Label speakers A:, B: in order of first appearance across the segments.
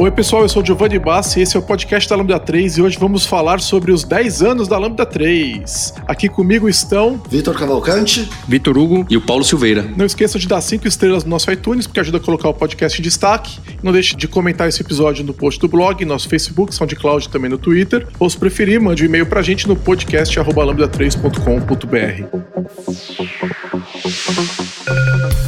A: Oi, pessoal, eu sou o Giovanni Bassi e esse é o podcast da Lambda 3 e hoje vamos falar sobre os 10 anos da Lambda 3. Aqui comigo estão
B: Vitor Cavalcante,
C: Vitor Hugo e o Paulo Silveira.
A: Não esqueça de dar 5 estrelas no nosso iTunes, porque ajuda a colocar o podcast em destaque. Não deixe de comentar esse episódio no post do blog, nosso Facebook, SoundCloud e também no Twitter. Ou se preferir, mande um e-mail pra gente no podcast.lambda3.com.br.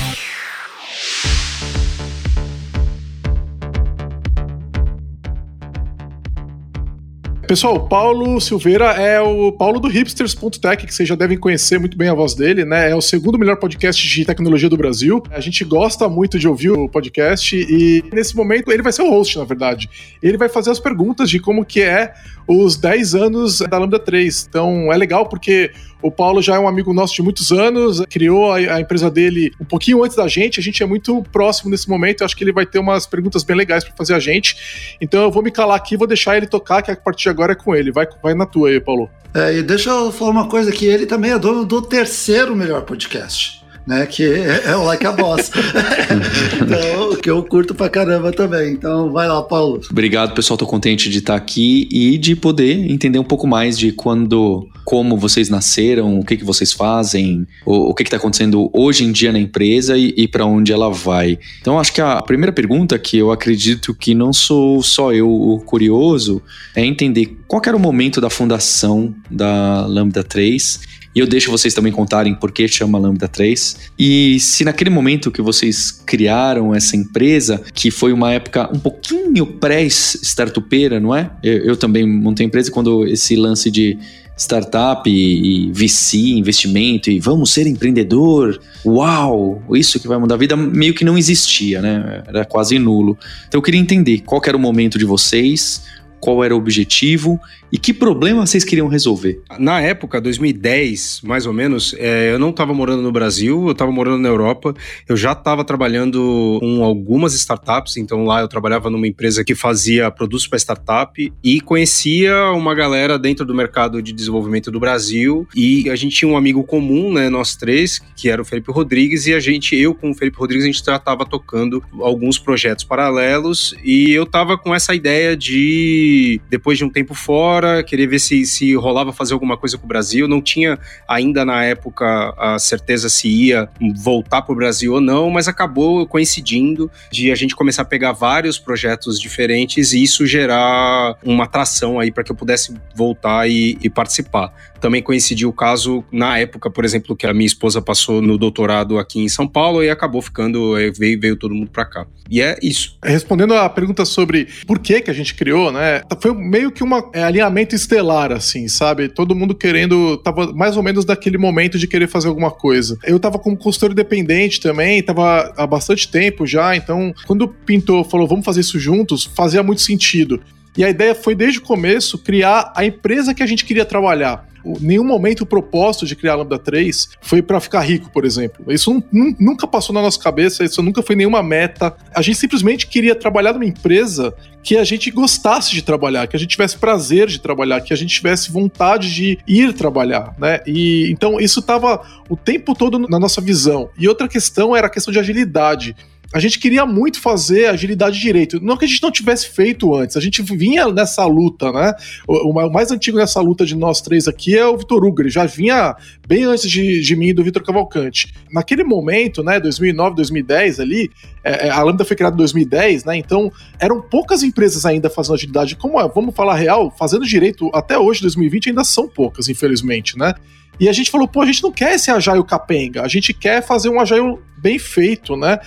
A: Pessoal, Paulo Silveira é o Paulo do hipsters.tech, que vocês já devem conhecer muito bem a voz dele, né? É o segundo melhor podcast de tecnologia do Brasil. A gente gosta muito de ouvir o podcast e nesse momento ele vai ser o host, na verdade. Ele vai fazer as perguntas de como que é os 10 anos da Lambda 3. Então é legal porque o Paulo já é um amigo nosso de muitos anos, criou a, a, empresa dele um pouquinho antes da gente, a gente é muito próximo nesse momento, eu acho que ele vai ter umas perguntas bem legais para fazer a gente. Então eu vou me calar aqui, vou deixar ele tocar, que a partir de agora é com ele. Vai, vai na tua aí, Paulo.
B: É, e deixa eu falar uma coisa que ele também é dono do terceiro melhor podcast né? Que é, é o Like a Boss. então, que eu curto pra caramba também. Então, vai lá, Paulo.
C: Obrigado, pessoal. Tô contente de estar aqui e de poder entender um pouco mais de quando, como vocês nasceram, o que, que vocês fazem, o, o que está acontecendo hoje em dia na empresa e, e para onde ela vai. Então, acho que a primeira pergunta que eu acredito que não sou só eu o curioso é entender qual era o momento da fundação da Lambda 3 e eu deixo vocês também contarem por que chama Lambda 3. E se naquele momento que vocês criaram essa empresa, que foi uma época um pouquinho pré-startupeira, não é? Eu, eu também montei empresa quando esse lance de startup e, e VC, investimento e vamos ser empreendedor, uau, isso que vai mudar a vida, meio que não existia, né? Era quase nulo. Então eu queria entender qual era o momento de vocês, qual era o objetivo e que problema vocês queriam resolver?
D: Na época, 2010, mais ou menos, é, eu não estava morando no Brasil, eu estava morando na Europa. Eu já estava trabalhando com algumas startups, então lá eu trabalhava numa empresa que fazia produtos para startup e conhecia uma galera dentro do mercado de desenvolvimento do Brasil. E a gente tinha um amigo comum, né, nós três, que era o Felipe Rodrigues, e a gente, eu com o Felipe Rodrigues, a gente estava tocando alguns projetos paralelos e eu estava com essa ideia de, depois de um tempo fora, fora, queria ver se, se rolava fazer alguma coisa com o Brasil. Não tinha ainda na época a certeza se ia voltar para o Brasil ou não, mas acabou coincidindo de a gente começar a pegar vários projetos diferentes e isso gerar uma atração aí para que eu pudesse voltar e, e participar. Também coincidiu o caso na época, por exemplo, que a minha esposa passou no doutorado aqui em São Paulo e acabou ficando, eh, veio, veio todo mundo para cá. E é isso.
A: Respondendo a pergunta sobre por que que a gente criou, né? Foi meio que um é, alinhamento estelar, assim, sabe? Todo mundo querendo, tava mais ou menos daquele momento de querer fazer alguma coisa. Eu tava como consultor independente também, tava há bastante tempo já, então quando o pintor falou, vamos fazer isso juntos, fazia muito sentido. E a ideia foi desde o começo criar a empresa que a gente queria trabalhar nenhum momento o propósito de criar a Lambda 3 foi para ficar rico, por exemplo. Isso nunca passou na nossa cabeça, isso nunca foi nenhuma meta. A gente simplesmente queria trabalhar numa empresa que a gente gostasse de trabalhar, que a gente tivesse prazer de trabalhar, que a gente tivesse vontade de ir trabalhar, né? E então isso estava o tempo todo na nossa visão. E outra questão era a questão de agilidade a gente queria muito fazer agilidade direito. Não que a gente não tivesse feito antes, a gente vinha nessa luta, né? O, o mais antigo nessa luta de nós três aqui é o Vitor Hugo, ele já vinha bem antes de, de mim e do Vitor Cavalcante. Naquele momento, né, 2009, 2010 ali, é, é, a Lambda foi criada em 2010, né? Então eram poucas empresas ainda fazendo agilidade. Como é, vamos falar real, fazendo direito até hoje, 2020, ainda são poucas, infelizmente, né? E a gente falou, pô, a gente não quer esse agile capenga, a gente quer fazer um agile bem feito, né?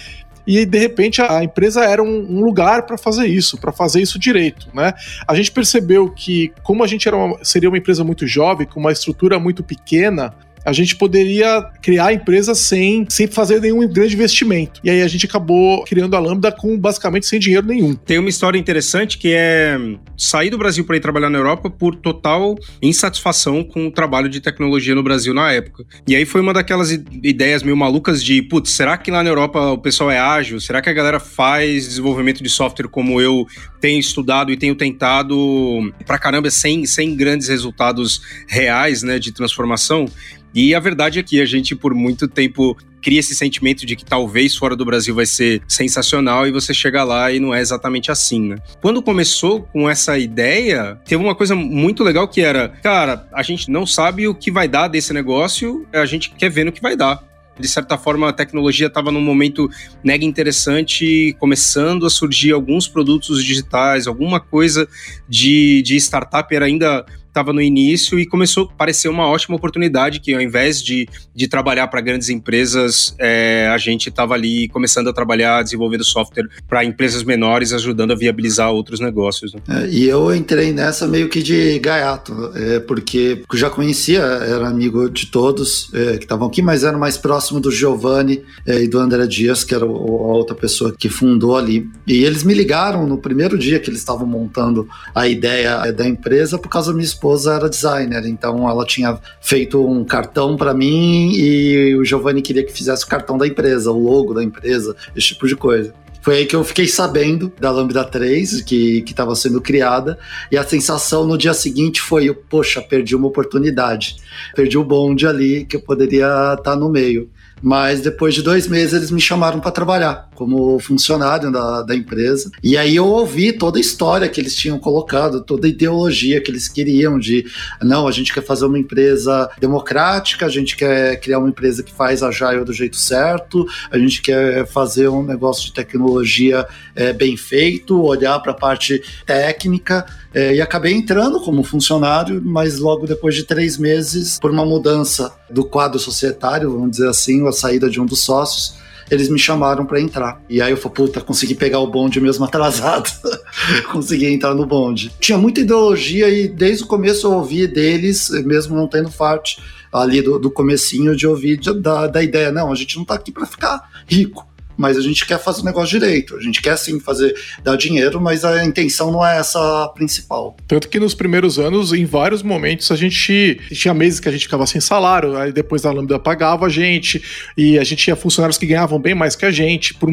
A: E de repente a empresa era um, um lugar para fazer isso, para fazer isso direito, né? A gente percebeu que como a gente era uma, seria uma empresa muito jovem, com uma estrutura muito pequena, a gente poderia criar a empresa sem, sem fazer nenhum grande investimento. E aí a gente acabou criando a Lambda com basicamente sem dinheiro nenhum.
D: Tem uma história interessante que é sair do Brasil para ir trabalhar na Europa por total insatisfação com o trabalho de tecnologia no Brasil na época. E aí foi uma daquelas ideias meio malucas de, putz, será que lá na Europa o pessoal é ágil? Será que a galera faz desenvolvimento de software como eu tenho estudado e tenho tentado pra caramba sem, sem grandes resultados reais, né, de transformação? E a verdade é que a gente, por muito tempo, cria esse sentimento de que talvez fora do Brasil vai ser sensacional e você chega lá e não é exatamente assim, né? Quando começou com essa ideia, teve uma coisa muito legal que era, cara, a gente não sabe o que vai dar desse negócio, a gente quer ver no que vai dar. De certa forma, a tecnologia estava num momento mega interessante, começando a surgir alguns produtos digitais, alguma coisa de, de startup era ainda estava no início e começou a parecer uma ótima oportunidade que ao invés de, de trabalhar para grandes empresas, é, a gente estava ali começando a trabalhar desenvolvendo software para empresas menores, ajudando a viabilizar outros negócios. Né?
B: É, e eu entrei nessa meio que de gaiato, é, porque eu já conhecia, era amigo de todos é, que estavam aqui, mas era mais próximo do Giovanni é, e do André Dias, que era o, a outra pessoa que fundou ali. E eles me ligaram no primeiro dia que eles estavam montando a ideia da empresa por causa esposa esposa era designer, então ela tinha feito um cartão para mim e o Giovanni queria que fizesse o cartão da empresa, o logo da empresa, esse tipo de coisa. Foi aí que eu fiquei sabendo da Lambda 3, que estava sendo criada, e a sensação no dia seguinte foi: poxa, perdi uma oportunidade. Perdi o bonde ali que eu poderia estar tá no meio. Mas depois de dois meses eles me chamaram para trabalhar como funcionário da, da empresa. E aí eu ouvi toda a história que eles tinham colocado, toda a ideologia que eles queriam de não, a gente quer fazer uma empresa democrática, a gente quer criar uma empresa que faz agile do jeito certo, a gente quer fazer um negócio de tecnologia é, bem feito, olhar para a parte técnica. É, e acabei entrando como funcionário, mas logo depois de três meses, por uma mudança do quadro societário, vamos dizer assim, a saída de um dos sócios, eles me chamaram para entrar. E aí eu falei, puta, consegui pegar o bonde mesmo atrasado. consegui entrar no bonde. Tinha muita ideologia e desde o começo eu ouvi deles, mesmo não tendo parte ali do, do comecinho de ouvir da, da ideia, não, a gente não tá aqui para ficar rico mas a gente quer fazer o negócio direito. A gente quer sim fazer dar dinheiro, mas a intenção não é essa principal.
A: Tanto que nos primeiros anos, em vários momentos, a gente tinha meses que a gente ficava sem salário, aí depois a Lambda pagava a gente, e a gente tinha funcionários que ganhavam bem mais que a gente por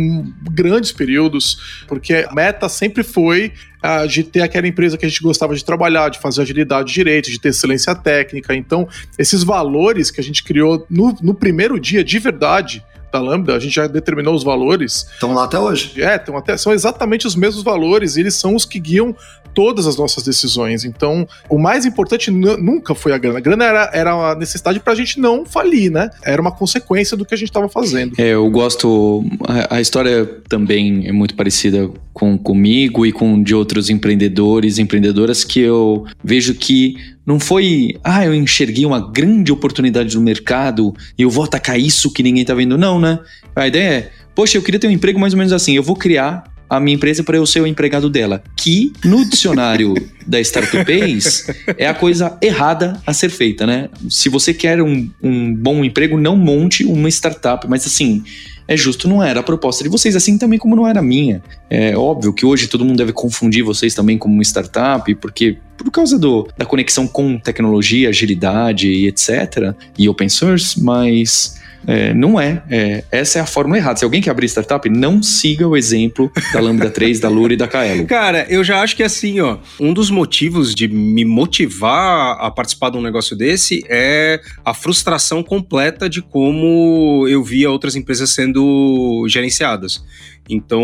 A: grandes períodos, porque a meta sempre foi uh, de ter aquela empresa que a gente gostava de trabalhar, de fazer agilidade direito, de ter excelência técnica. Então, esses valores que a gente criou no, no primeiro dia, de verdade, da Lambda, a gente já determinou os valores.
B: Estão lá até hoje.
A: É, estão até, são exatamente os mesmos valores, e eles são os que guiam todas as nossas decisões. Então, o mais importante nunca foi a grana. A grana era, era uma necessidade para a gente não falir, né? Era uma consequência do que a gente estava fazendo.
C: É, eu gosto. A, a, história também é muito parecida com comigo e com de outros empreendedores, empreendedoras que eu vejo que não foi, ah, eu enxerguei uma grande oportunidade no mercado e eu vou atacar isso que ninguém tá vendo. Não, né? A ideia é, poxa, eu queria ter um emprego mais ou menos assim. Eu vou criar a minha empresa para eu ser o empregado dela. Que no dicionário da Startups é a coisa errada a ser feita, né? Se você quer um, um bom emprego, não monte uma startup. Mas assim, é justo, não era a proposta de vocês, assim também como não era a minha. É óbvio que hoje todo mundo deve confundir vocês também como uma startup, porque por causa do, da conexão com tecnologia, agilidade e etc. e open source, mas é, não é. é. Essa é a fórmula errada. Se alguém quer abrir startup, não siga o exemplo da Lambda 3, da Lura e da Kaelo.
D: Cara, eu já acho que assim, ó, um dos motivos de me motivar a participar de um negócio desse é a frustração completa de como eu via outras empresas sendo gerenciadas. Então,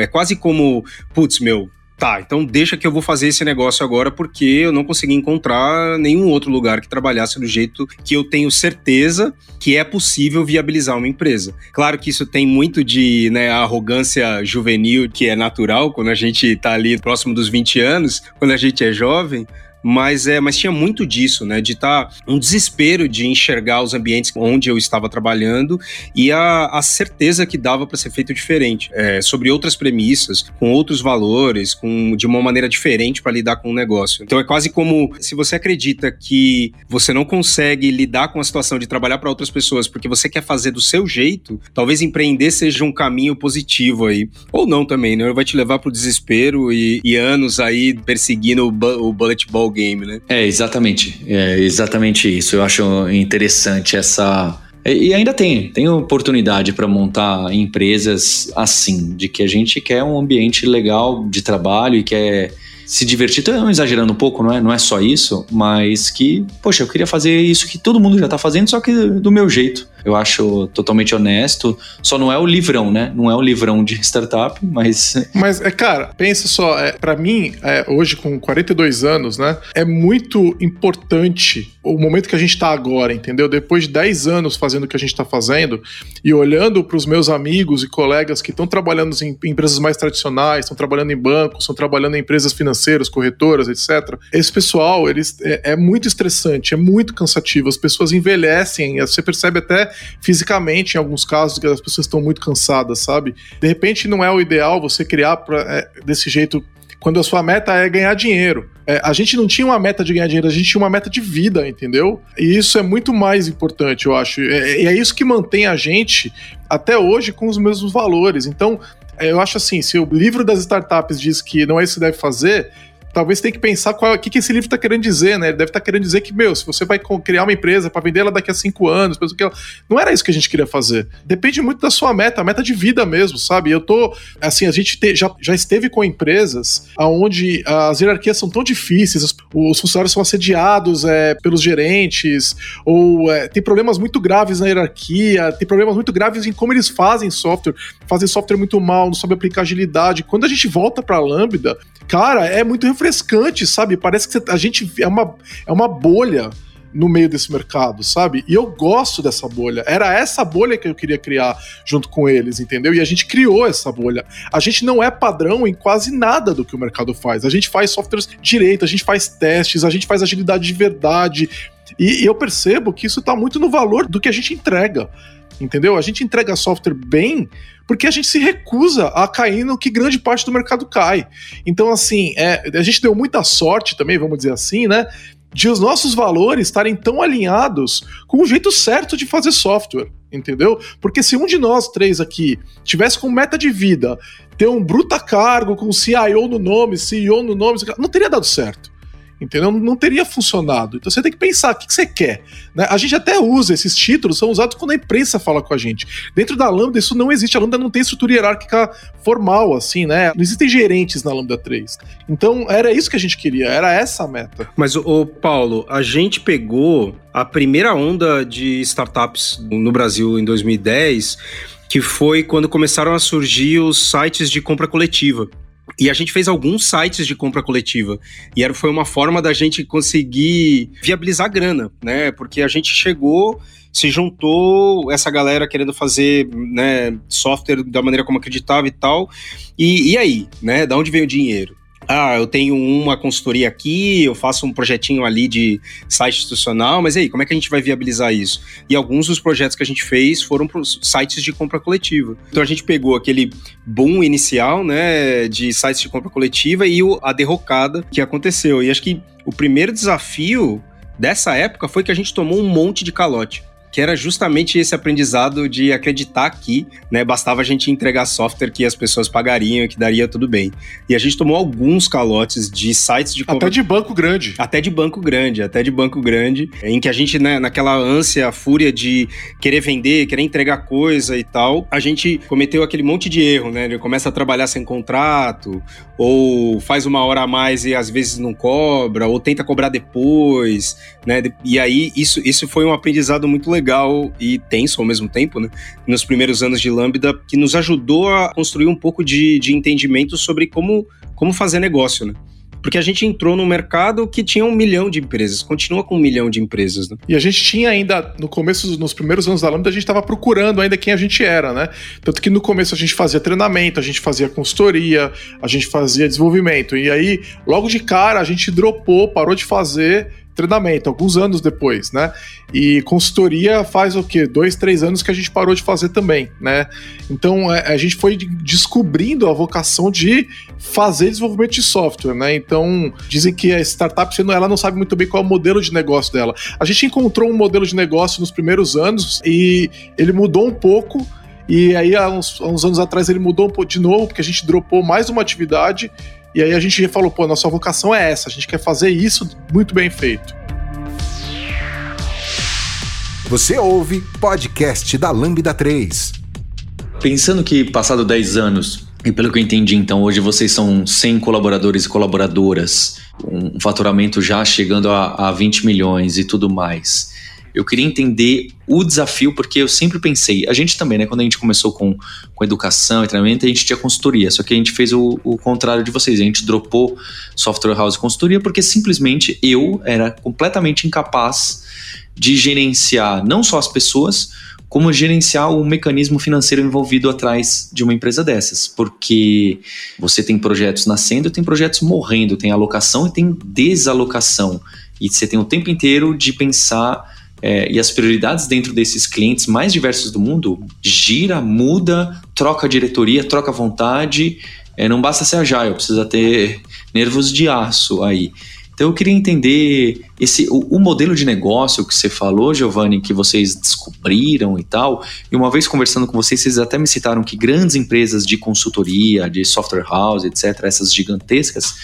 D: é quase como, putz, meu, Tá, então deixa que eu vou fazer esse negócio agora porque eu não consegui encontrar nenhum outro lugar que trabalhasse do jeito que eu tenho certeza que é possível viabilizar uma empresa. Claro que isso tem muito de né, arrogância juvenil que é natural quando a gente tá ali próximo dos 20 anos, quando a gente é jovem, mas é, mas tinha muito disso, né? De estar tá um desespero de enxergar os ambientes onde eu estava trabalhando e a, a certeza que dava para ser feito diferente, é, sobre outras premissas, com outros valores, com de uma maneira diferente para lidar com o negócio. Então é quase como se você acredita que você não consegue lidar com a situação de trabalhar para outras pessoas porque você quer fazer do seu jeito, talvez empreender seja um caminho positivo aí. Ou não também, né? Vai te levar pro desespero e, e anos aí perseguindo o, bu o bullet ball game, né?
C: É, exatamente. É exatamente isso. Eu acho interessante essa e ainda tem, tem oportunidade para montar empresas assim, de que a gente quer um ambiente legal de trabalho e quer se divertir. Estou exagerando um pouco, não é, não é só isso, mas que, poxa, eu queria fazer isso que todo mundo já está fazendo, só que do meu jeito. Eu acho totalmente honesto. Só não é o livrão, né? Não é o livrão de startup, mas.
A: Mas, é, cara, pensa só, é, para mim, é, hoje com 42 anos, né? É muito importante o momento que a gente tá agora, entendeu? Depois de 10 anos fazendo o que a gente tá fazendo e olhando para os meus amigos e colegas que estão trabalhando em empresas mais tradicionais, estão trabalhando em bancos, estão trabalhando em empresas financeiras, corretoras, etc. Esse pessoal, eles é, é muito estressante, é muito cansativo. As pessoas envelhecem, você percebe até fisicamente, em alguns casos, que as pessoas estão muito cansadas, sabe? De repente não é o ideal você criar pra, é, desse jeito quando a sua meta é ganhar dinheiro. É, a gente não tinha uma meta de ganhar dinheiro, a gente tinha uma meta de vida, entendeu? E isso é muito mais importante, eu acho. É, e é, é isso que mantém a gente até hoje com os mesmos valores. Então, é, eu acho assim, se o livro das startups diz que não é isso que deve fazer, talvez tenha que pensar o que, que esse livro está querendo dizer, né? Ele deve estar tá querendo dizer que, meu, se você vai criar uma empresa para vender ela daqui a cinco anos, que não era isso que a gente queria fazer. Depende muito da sua meta, a meta de vida mesmo, sabe? Eu tô, assim, a gente te, já, já esteve com empresas onde as hierarquias são tão difíceis, os, os funcionários são assediados é, pelos gerentes, ou é, tem problemas muito graves na hierarquia, tem problemas muito graves em como eles fazem software, fazem software muito mal, não sabem aplicar agilidade. Quando a gente volta para Lambda, cara, é muito refrescante, sabe? Parece que a gente é uma, é uma bolha no meio desse mercado, sabe? E eu gosto dessa bolha. Era essa bolha que eu queria criar junto com eles, entendeu? E a gente criou essa bolha. A gente não é padrão em quase nada do que o mercado faz. A gente faz softwares direito, a gente faz testes, a gente faz agilidade de verdade. E, e eu percebo que isso está muito no valor do que a gente entrega entendeu? A gente entrega software bem porque a gente se recusa a cair no que grande parte do mercado cai. Então, assim, é, a gente deu muita sorte também, vamos dizer assim, né? De os nossos valores estarem tão alinhados com o jeito certo de fazer software, entendeu? Porque se um de nós três aqui tivesse como meta de vida ter um bruta cargo com CIO no nome, CEO no nome, não teria dado certo entendeu? Não teria funcionado. Então você tem que pensar o que, você quer. Né? A gente até usa esses títulos, são usados quando a imprensa fala com a gente. Dentro da Lambda isso não existe, a Lambda não tem estrutura hierárquica formal, assim, né? Não existem gerentes na Lambda 3. Então era isso que a gente queria, era essa a meta.
D: Mas, o Paulo, a gente pegou a primeira onda de startups no Brasil em 2010 que foi quando começaram a surgir os sites de compra coletiva. E a gente fez alguns sites de compra coletiva. E era, foi uma forma da gente conseguir viabilizar grana, né? Porque a gente chegou, se juntou essa galera querendo fazer né, software da maneira como acreditava e tal. E, e aí, né? Da onde veio o dinheiro? Ah, eu tenho uma consultoria aqui, eu faço um projetinho ali de site institucional, mas aí, como é que a gente vai viabilizar isso? E alguns dos projetos que a gente fez foram para sites de compra coletiva. Então a gente pegou aquele boom inicial, né, de sites de compra coletiva e a derrocada que aconteceu. E acho que o primeiro desafio dessa época foi que a gente tomou um monte de calote que era justamente esse aprendizado de acreditar que, né, bastava a gente entregar software que as pessoas pagariam, que daria tudo bem. E a gente tomou alguns calotes de sites de.
A: Até de banco grande.
D: Até de banco grande, até de banco grande, em que a gente, né, naquela ânsia, fúria de querer vender, querer entregar coisa e tal, a gente cometeu aquele monte de erro, né? Ele começa a trabalhar sem contrato, ou faz uma hora a mais e às vezes não cobra, ou tenta cobrar depois, né? E aí isso, isso foi um aprendizado muito legal e tenso ao mesmo tempo, né? Nos primeiros anos de Lambda, que nos ajudou a construir um pouco de, de entendimento sobre como, como fazer negócio, né? Porque a gente entrou no mercado que tinha um milhão de empresas, continua com um milhão de empresas. Né?
A: E a gente tinha ainda, no começo, nos primeiros anos da Lambda, a gente estava procurando ainda quem a gente era, né? Tanto que no começo a gente fazia treinamento, a gente fazia consultoria, a gente fazia desenvolvimento. E aí, logo de cara, a gente dropou, parou de fazer treinamento, alguns anos depois, né? E consultoria faz o quê? Dois, três anos que a gente parou de fazer também, né? Então a, é, a gente foi descobrindo a vocação de fazer desenvolvimento de software, né? Então dizem que a startup ela não sabe muito bem qual é o modelo de negócio dela. A gente encontrou um modelo de negócio nos primeiros anos e ele mudou um pouco. E aí, há uns, há uns anos atrás, ele mudou de novo, porque a gente dropou mais uma atividade e aí a gente falou, pô, nossa vocação é essa, a gente quer fazer isso muito bem feito.
E: Você ouve podcast da Lambda 3.
C: Pensando que passado 10 anos, e pelo que eu entendi, então hoje vocês são 100 colaboradores e colaboradoras, um faturamento já chegando a, a 20 milhões e tudo mais. Eu queria entender o desafio, porque eu sempre pensei, a gente também, né? Quando a gente começou com, com educação e treinamento, a gente tinha consultoria, só que a gente fez o, o contrário de vocês, a gente dropou software house e consultoria porque simplesmente eu era completamente incapaz de gerenciar não só as pessoas, como gerenciar o mecanismo financeiro envolvido atrás de uma empresa dessas, porque você tem projetos nascendo, tem projetos morrendo, tem alocação e tem desalocação, e você tem o tempo inteiro de pensar é, e as prioridades dentro desses clientes mais diversos do mundo gira, muda, troca diretoria, troca vontade. É, não basta ser agile, precisa ter nervos de aço aí. Então eu queria entender esse o, o, modelo de negócio que você falou, Giovanni, que vocês descobriram e tal. E uma vez conversando com vocês, vocês até me citaram que grandes empresas de consultoria, de software house, etc., essas gigantescas,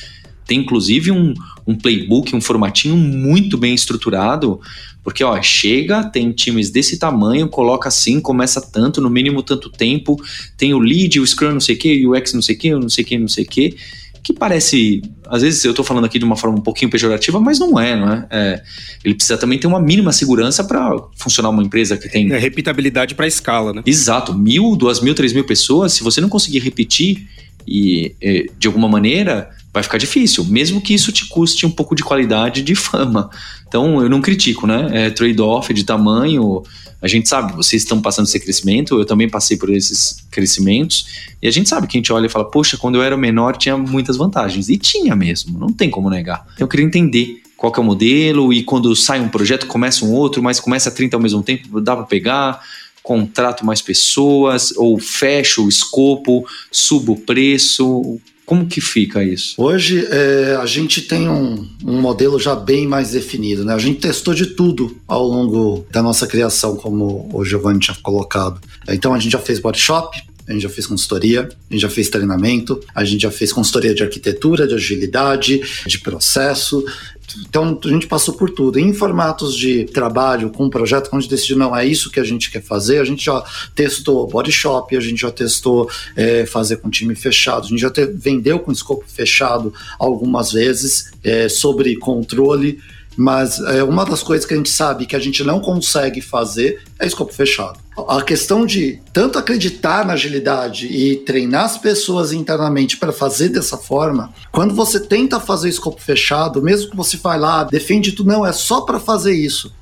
C: tem inclusive um, um playbook, um formatinho muito bem estruturado porque, ó, chega, tem times desse tamanho, coloca assim, começa tanto, no mínimo tanto tempo, tem o lead, o Scrum não sei o que, o UX não sei o que, não sei o que, não sei o que, que parece, às vezes eu tô falando aqui de uma forma um pouquinho pejorativa, mas não é, não é? é ele precisa também ter uma mínima segurança para funcionar uma empresa que tem...
D: É reputabilidade para escala, né?
C: Exato, mil, duas mil, três mil pessoas, se você não conseguir repetir e de alguma maneira vai ficar difícil, mesmo que isso te custe um pouco de qualidade de fama. Então, eu não critico, né? É trade-off de tamanho. A gente sabe, vocês estão passando esse crescimento, eu também passei por esses crescimentos, e a gente sabe que a gente olha e fala, poxa, quando eu era menor tinha muitas vantagens. E tinha mesmo, não tem como negar. Então, eu queria entender qual que é o modelo, e quando sai um projeto, começa um outro, mas começa 30 ao mesmo tempo, dá para pegar, contrato mais pessoas, ou fecho o escopo, subo o preço, como que fica isso?
B: Hoje é, a gente tem um, um, modelo já bem mais definido, né? A gente testou de tudo ao longo da nossa criação, como o Giovanni tinha colocado. Então a gente já fez body shop, a gente já fez consultoria, a gente já fez treinamento, a gente já fez consultoria de arquitetura, de agilidade, de processo, então a gente passou por tudo. Em formatos de trabalho com um projeto, quando a gente decidiu, não, é isso que a gente quer fazer, a gente já testou body shop, a gente já testou é, fazer com time fechado, a gente já te, vendeu com escopo fechado algumas vezes é, sobre controle. Mas é, uma das coisas que a gente sabe que a gente não consegue fazer é escopo fechado. A questão de tanto acreditar na agilidade e treinar as pessoas internamente para fazer dessa forma, quando você tenta fazer escopo fechado, mesmo que você vai lá, defende tudo, não, é só para fazer isso.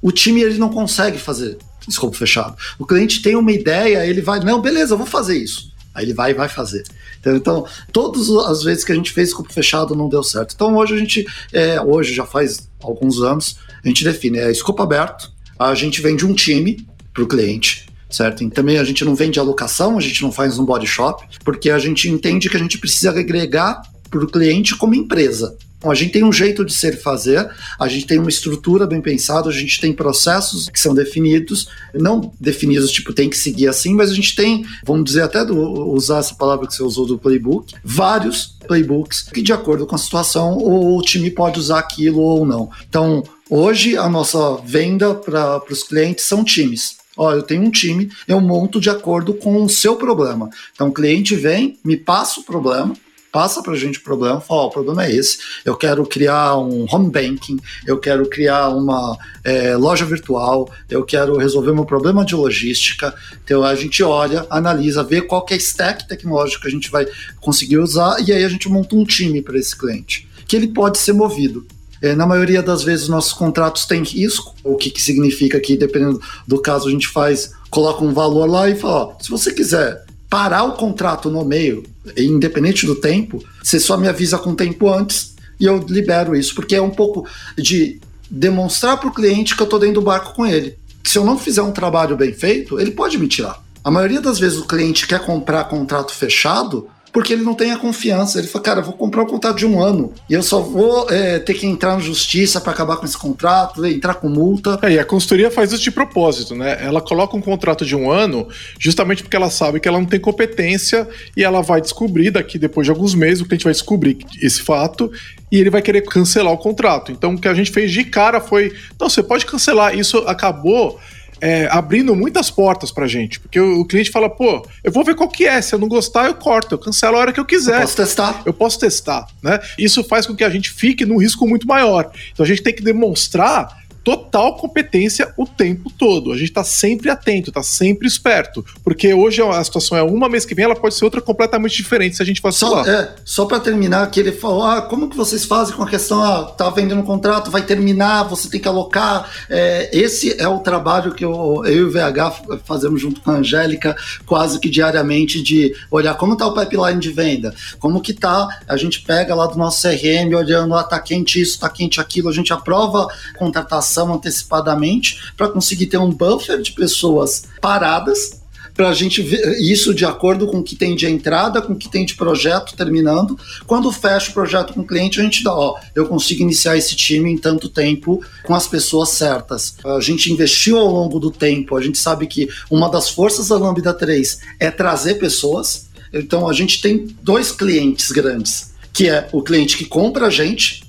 B: O time ele não consegue fazer escopo fechado. O cliente tem uma ideia, ele vai, não, beleza, eu vou fazer isso. Aí ele vai e vai fazer. Então, então, todas as vezes que a gente fez escopo fechado não deu certo. Então hoje a gente, é, hoje já faz alguns anos, a gente define é escopo aberto, a gente vende um time para o cliente, certo? E também a gente não vende alocação, a gente não faz um body shop, porque a gente entende que a gente precisa agregar para o cliente como empresa. Então, a gente tem um jeito de ser fazer, a gente tem uma estrutura bem pensada, a gente tem processos que são definidos, não definidos, tipo, tem que seguir assim, mas a gente tem, vamos dizer até do, usar essa palavra que você usou do playbook, vários playbooks que, de acordo com a situação, o time pode usar aquilo ou não. Então, hoje, a nossa venda para os clientes são times. Ó, eu tenho um time, eu monto de acordo com o seu problema. Então, o cliente vem, me passa o problema, passa para a gente o problema, fala, oh, o problema é esse, eu quero criar um home banking, eu quero criar uma é, loja virtual, eu quero resolver meu problema de logística, então a gente olha, analisa, vê qual é a stack tecnológico que a gente vai conseguir usar e aí a gente monta um time para esse cliente. que ele pode ser movido. É, na maioria das vezes, nossos contratos têm risco, o que, que significa que, dependendo do caso, a gente faz, coloca um valor lá e fala: ó, se você quiser parar o contrato no meio, independente do tempo, você só me avisa com tempo antes e eu libero isso, porque é um pouco de demonstrar para o cliente que eu estou dentro do barco com ele. Se eu não fizer um trabalho bem feito, ele pode me tirar. A maioria das vezes o cliente quer comprar contrato fechado porque ele não tem a confiança. Ele fala, cara, vou comprar um contrato de um ano e eu só vou é, ter que entrar na justiça para acabar com esse contrato, entrar com multa.
A: É, e a consultoria faz isso de propósito, né? Ela coloca um contrato de um ano justamente porque ela sabe que ela não tem competência e ela vai descobrir daqui depois de alguns meses, o cliente vai descobrir esse fato e ele vai querer cancelar o contrato. Então o que a gente fez de cara foi, não, você pode cancelar. Isso acabou é, abrindo muitas portas pra gente. Porque o, o, cliente fala, pô, eu vou ver qual que é. Se eu não gostar, eu corto, eu cancelo a hora que eu quiser. Eu
B: posso testar.
A: Eu posso testar, né? Isso faz com que a gente fique num risco muito maior. Então a gente tem que demonstrar total competência o tempo todo. A gente está sempre atento, está sempre esperto. Porque hoje a situação é uma, mês que vem ela pode ser outra completamente diferente se a gente
B: vacilar. Só, é, só para terminar, que ele falou: ah, como que vocês fazem com a questão, ah, tá vendendo um contrato, vai terminar, você tem que alocar. É, esse é o trabalho que eu, eu e o VH fazemos junto com a Angélica quase que diariamente de olhar como está o pipeline de venda, como que tá, a gente pega lá do nosso CRM olhando, ah, tá quente isso, tá quente aquilo, a gente aprova contratação antecipadamente para conseguir ter um buffer de pessoas paradas para a gente ver isso de acordo com o que tem de entrada, com o que tem de projeto terminando. Quando fecha o projeto com o cliente, a gente dá, ó, eu consigo iniciar esse time em tanto tempo com as pessoas certas. A gente investiu ao longo do tempo, a gente sabe que uma das forças da Lambda 3 é trazer pessoas. Então a gente tem dois clientes grandes, que é o cliente que compra a gente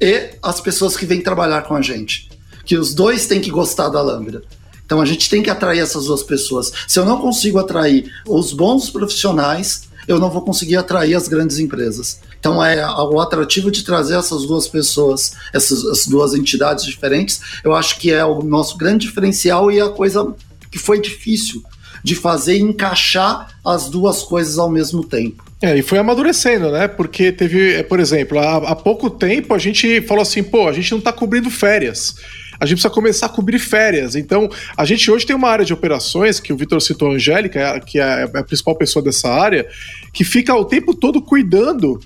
B: e as pessoas que vêm trabalhar com a gente que os dois têm que gostar da Lambda. Então a gente tem que atrair essas duas pessoas. Se eu não consigo atrair os bons profissionais, eu não vou conseguir atrair as grandes empresas. Então é o atrativo de trazer essas duas pessoas, essas duas entidades diferentes, eu acho que é o nosso grande diferencial e a coisa que foi difícil de fazer encaixar as duas coisas ao mesmo tempo.
A: É, e foi amadurecendo, né? Porque teve, é, por exemplo, há, há pouco tempo a gente falou assim, pô, a gente não está cobrindo férias a gente precisa começar a cobrir férias. Então, a gente hoje tem uma área de operações, que o Vitor citou a Angélica, que é a principal pessoa dessa área, que fica o tempo todo cuidando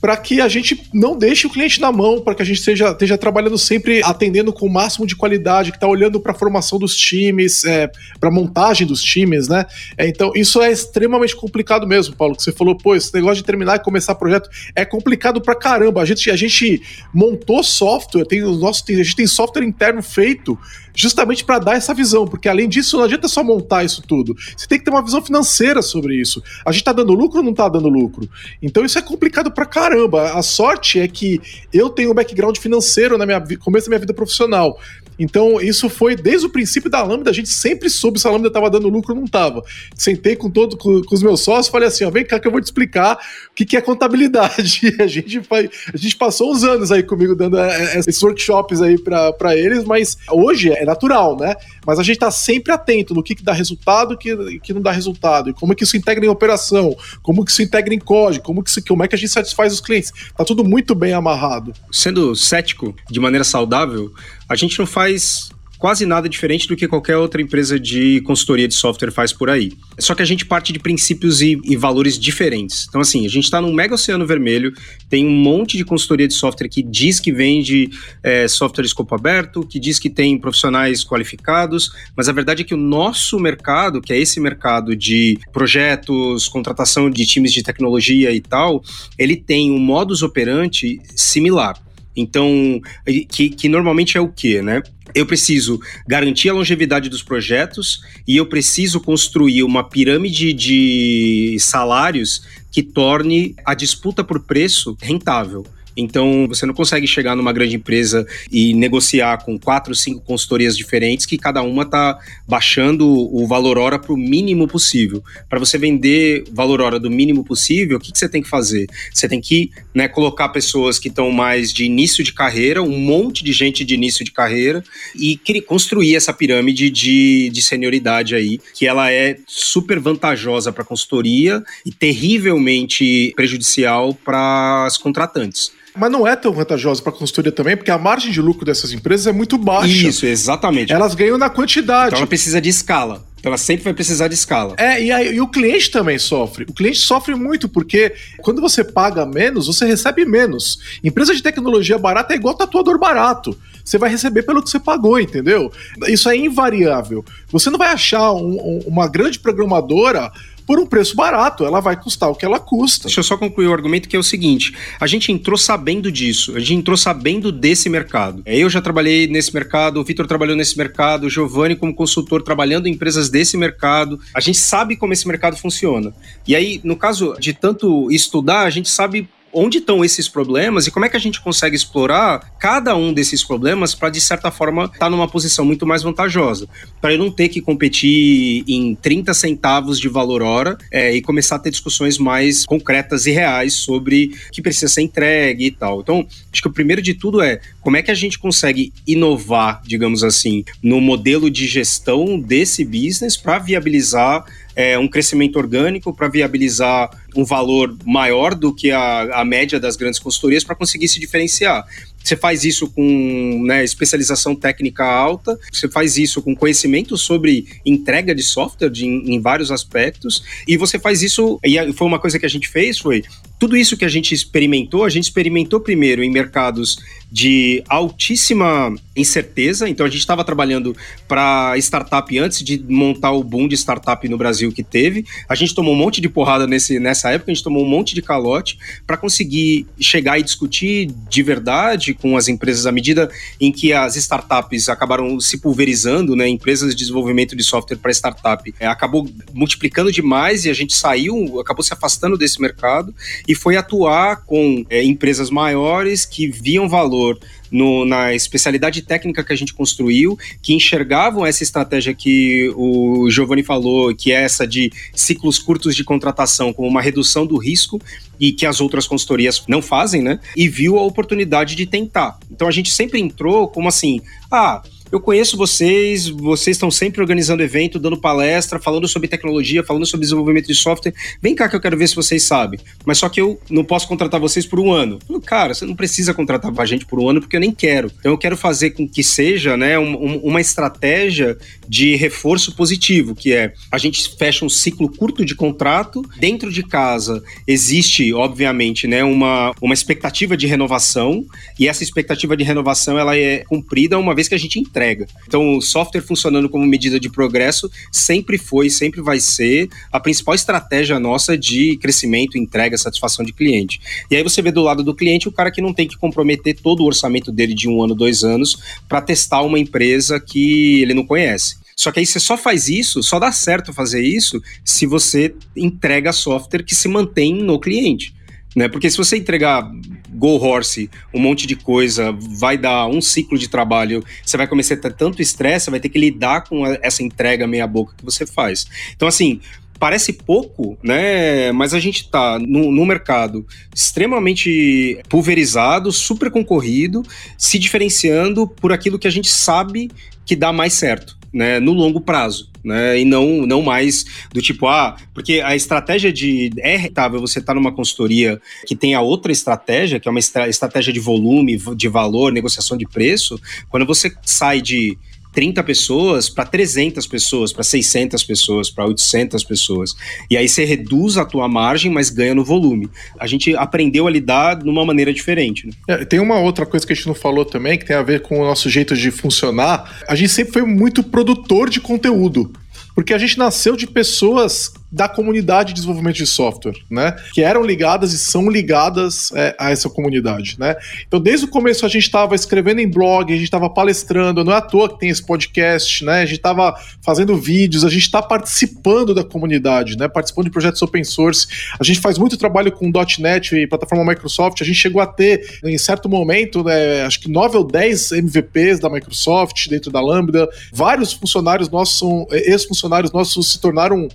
A: para que a gente não deixe o cliente na mão, para que a gente esteja, esteja trabalhando sempre atendendo com o máximo de qualidade, que está olhando para a formação dos times, é, para a montagem dos times, né? É, então, isso é extremamente complicado mesmo, Paulo, que você falou, pô, esse negócio de terminar e começar projeto é complicado para caramba. A gente, a gente montou software, tem o nosso, a gente tem software interno feito justamente para dar essa visão, porque além disso, não adianta só montar isso tudo. Você tem que ter uma visão financeira sobre isso. A gente está dando lucro ou não está dando lucro? Então isso é complicado para caramba. A sorte é que eu tenho um background financeiro na minha começo da minha vida profissional. Então, isso foi desde o princípio da Lambda, a gente sempre soube se a Lambda estava dando lucro ou não estava. Sentei com todo com, com os meus sócios, falei assim: ó, vem cá que eu vou te explicar o que, que é contabilidade. a gente, faz, a gente passou uns anos aí comigo dando é, é, esses workshops aí para eles, mas hoje é natural, né? Mas a gente está sempre atento no que, que dá resultado que, que não dá resultado, e como é que isso integra em operação, como que isso integra em código, como, que isso, como é que a gente satisfaz os clientes. Tá tudo muito bem amarrado.
D: Sendo cético de maneira saudável, a gente não faz quase nada diferente do que qualquer outra empresa de consultoria de software faz por aí. Só que a gente parte de princípios e, e valores diferentes. Então, assim, a gente está num mega oceano vermelho, tem um monte de consultoria de software que diz que vende é, software escopo aberto, que diz que tem profissionais qualificados, mas a verdade é que o nosso mercado, que é esse mercado de projetos, contratação de times de tecnologia e tal, ele tem um modus operandi similar. Então, que, que normalmente é o quê, né? Eu preciso garantir a longevidade dos projetos e eu preciso construir uma pirâmide de salários que torne a disputa por preço rentável. Então, você não consegue chegar numa grande empresa e negociar com quatro, cinco consultorias diferentes que cada uma está baixando o valor hora para o mínimo possível. Para você vender valor hora do mínimo possível, o que, que você tem que fazer? Você tem que né, colocar pessoas que estão mais de início de carreira, um monte de gente de início de carreira e construir essa pirâmide de, de senioridade aí, que ela é super vantajosa para a consultoria e terrivelmente prejudicial para as contratantes.
A: Mas não é tão vantajosa para a consultoria também, porque a margem de lucro dessas empresas é muito baixa.
D: Isso, exatamente.
A: Elas ganham na quantidade.
D: Então ela precisa de escala. Então ela sempre vai precisar de escala.
A: É, e, aí, e o cliente também sofre. O cliente sofre muito, porque quando você paga menos, você recebe menos. Empresa de tecnologia barata é igual tatuador barato. Você vai receber pelo que você pagou, entendeu? Isso é invariável. Você não vai achar um, um, uma grande programadora por um preço barato. Ela vai custar o que ela custa.
D: Deixa eu só concluir o argumento que é o seguinte: a gente entrou sabendo disso, a gente entrou sabendo desse mercado. É, eu já trabalhei nesse mercado, o Vitor trabalhou nesse mercado, o Giovanni, como consultor, trabalhando em empresas desse mercado. A gente sabe como esse mercado funciona. E aí, no caso de tanto estudar, a gente sabe onde estão esses problemas e como é que a gente consegue explorar cada um desses problemas para, de certa forma, estar tá numa posição muito mais vantajosa. Para eu não ter que competir em 30 centavos de valor hora é, e começar a ter discussões mais concretas e reais sobre o que precisa ser entregue e tal. Então, acho que o primeiro de tudo é como é que a gente consegue inovar, digamos assim, no modelo de gestão desse business para viabilizar é, um crescimento orgânico para viabilizar um valor maior do que a, a média das grandes consultorias para conseguir se diferenciar. Você faz isso com né, especialização técnica alta, você faz isso com conhecimento sobre entrega de software de, em vários aspectos, e você faz isso, e foi uma coisa que a gente fez, foi tudo isso que a gente experimentou, a gente experimentou primeiro em mercados de altíssima incerteza. Então a gente estava trabalhando para startup antes de montar o boom de startup no Brasil que teve. A gente tomou um monte de porrada nesse, nessa época, a gente tomou um monte de calote para conseguir chegar e discutir de verdade com as empresas à medida em que as startups acabaram se pulverizando, né? Empresas de desenvolvimento de software para startup é, acabou multiplicando demais e a gente saiu, acabou se afastando desse mercado e foi atuar com é, empresas maiores que viam valor no, na especialidade técnica que a gente construiu, que enxergavam essa estratégia que o Giovanni falou, que é essa de ciclos curtos de contratação como uma redução do risco e que as outras consultorias não fazem, né? E viu a oportunidade de tentar. Então a gente sempre entrou como assim, ah, eu conheço vocês, vocês estão sempre organizando evento, dando palestra, falando sobre tecnologia, falando sobre desenvolvimento de software. Vem cá que eu quero ver se vocês sabem. Mas só que eu não posso contratar vocês por um ano. Cara, você não precisa contratar a gente por um ano porque eu nem quero. Então eu quero fazer com que seja né, um, uma estratégia de reforço positivo, que é a gente fecha um ciclo curto de contrato, dentro de casa existe, obviamente, né, uma, uma expectativa de renovação, e essa expectativa de renovação ela é cumprida uma vez que a gente entrega. Então, o software funcionando como medida de progresso sempre foi, sempre vai ser a principal estratégia nossa de crescimento, entrega, satisfação de cliente. E aí você vê do lado do cliente o cara que não tem que comprometer todo o orçamento dele de um ano, dois anos para testar uma empresa que ele não conhece. Só que aí você só faz isso, só dá certo fazer isso se você entrega software que se mantém no cliente. Né? Porque se você entregar Go Horse, um monte de coisa, vai dar um ciclo de trabalho, você vai começar a ter tanto estresse, vai ter que lidar com essa entrega meia boca que você faz. Então, assim, parece pouco, né? Mas a gente está no, mercado extremamente pulverizado, super concorrido, se diferenciando por aquilo que a gente sabe que dá mais certo né, no longo prazo. Né, e não, não mais do tipo, ah, porque a estratégia de. É rentável você estar tá numa consultoria que tem a outra estratégia, que é uma estra estratégia de volume, de valor, negociação de preço, quando você sai de 30 pessoas para 300 pessoas, para 600 pessoas, para 800 pessoas. E aí você reduz a tua margem, mas ganha no volume. A gente aprendeu a lidar de uma maneira diferente. Né?
A: É, tem uma outra coisa que a gente não falou também, que tem a ver com o nosso jeito de funcionar. A gente sempre foi muito produtor de conteúdo. Porque a gente nasceu de pessoas da comunidade de desenvolvimento de software, né? Que eram ligadas e são ligadas é, a essa comunidade, né? Então, desde o começo a gente estava escrevendo em blog, a gente estava palestrando, não é à toa que tem esse podcast, né? A gente estava fazendo vídeos, a gente está participando da comunidade, né? Participando de projetos open source. A gente faz muito trabalho com .NET e plataforma Microsoft. A gente chegou a ter, em certo momento, né, acho que 9 ou 10 MVPs da Microsoft dentro da Lambda. Vários funcionários nossos ex-funcionários nossos se tornaram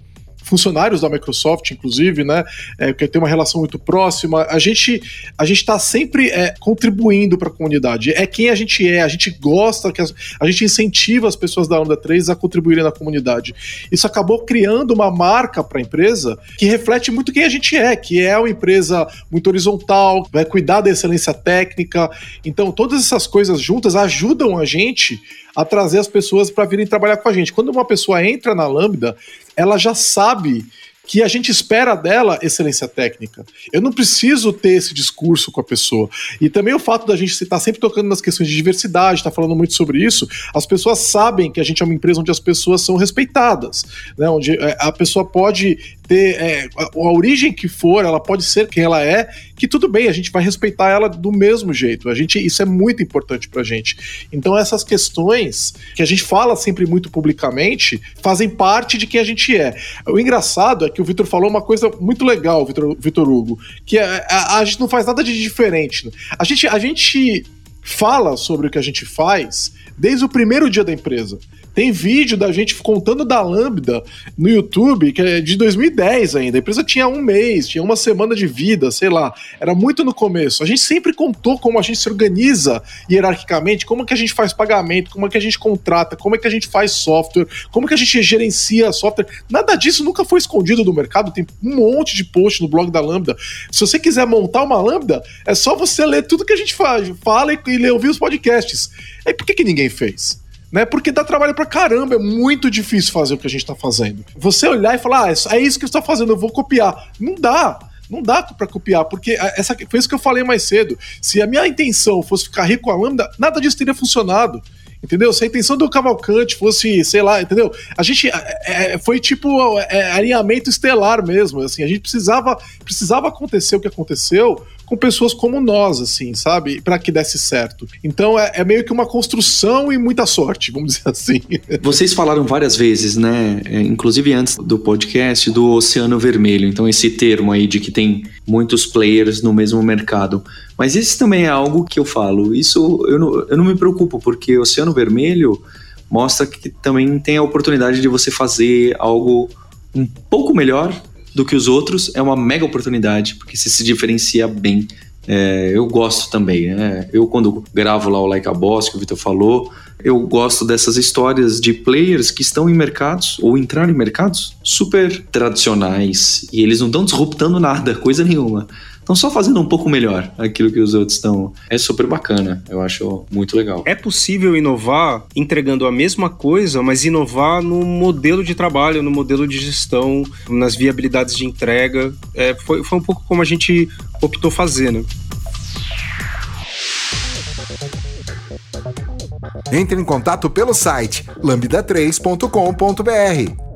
A: funcionários da Microsoft, inclusive, né? É, que tem uma relação muito próxima. A gente a gente está sempre é, contribuindo para a comunidade. É quem a gente é. A gente gosta que as, a gente incentiva as pessoas da Lambda 3 a contribuírem na comunidade. Isso acabou criando uma marca para a empresa que reflete muito quem a gente é, que é uma empresa muito horizontal, vai cuidar da excelência técnica. Então, todas essas coisas juntas ajudam a gente a trazer as pessoas para virem trabalhar com a gente. Quando uma pessoa entra na Lambda, ela já sabe que a gente espera dela excelência técnica. Eu não preciso ter esse discurso com a pessoa. E também o fato da gente estar sempre tocando nas questões de diversidade, estar tá falando muito sobre isso, as pessoas sabem que a gente é uma empresa onde as pessoas são respeitadas, né? onde é, a pessoa pode ter é, a, origem que for, ela pode ser quem ela é, que tudo bem, a gente vai respeitar ela do mesmo jeito. A gente, isso é muito importante pra gente. Então essas questões que a gente fala sempre muito publicamente fazem parte de quem a gente é. O engraçado é que o Vitor falou uma coisa muito legal, Vitor, Vitor Hugo, que a, a, a, gente não faz nada de diferente. Né? A gente, a gente fala sobre o que a gente faz desde o primeiro dia da empresa. Tem vídeo da gente contando da Lambda no YouTube, que é de 2010 ainda. A empresa tinha um mês, tinha uma semana de vida, sei lá. Era muito no começo. A gente sempre contou como a gente se organiza hierarquicamente, como que a gente faz pagamento, como que a gente contrata, como é que a gente faz software, como que a gente gerencia software. Nada disso nunca foi escondido do mercado. Tem um monte de post no blog da Lambda. Se você quiser montar uma Lambda, é só você ler tudo que a gente fala e, e ouvir os podcasts. Aí por que, que ninguém fez? Né? Porque dá trabalho pra caramba, é muito difícil fazer o que a gente tá fazendo. Você olhar e falar, ah, é isso que você tá fazendo, eu vou copiar. Não dá. Não dá para copiar, porque essa foi isso que eu falei mais cedo. Se a minha intenção fosse ficar rico com a Lambda, nada disso teria funcionado. Entendeu? Se a intenção do Cavalcante fosse, sei lá, entendeu? A gente é, é foi tipo é, alinhamento estelar mesmo. Assim, a gente precisava, precisava acontecer o que aconteceu com pessoas como nós, assim, sabe? Para que desse certo. Então é, é, meio que uma construção e muita sorte, vamos dizer assim.
C: Vocês falaram várias vezes, né? É, inclusive antes do podcast, do Oceano Vermelho. Então, esse termo aí de que tem muitos players no mesmo mercado. Mas esse também é algo que eu falo. Isso eu não, eu não me preocupo, porque Oceano Vermelho mostra que também tem a oportunidade de você fazer algo um pouco melhor do que os outros, é uma mega oportunidade, porque você se diferencia bem. É, eu gosto também, né? Eu, quando gravo lá o Like a Boss, que o Vitor falou, eu gosto dessas histórias de players que estão em mercados ou entraram em mercados super tradicionais e eles não estão disruptando nada, coisa nenhuma estão só fazendo um pouco melhor aquilo que os outros estão. É super bacana, eu acho muito legal.
D: É possível inovar entregando a mesma coisa, mas inovar no modelo de trabalho, no modelo de gestão, nas viabilidades de entrega. É, foi, foi um pouco como a gente optou fazer, né?
E: Entre em contato pelo site lambda3.com.br.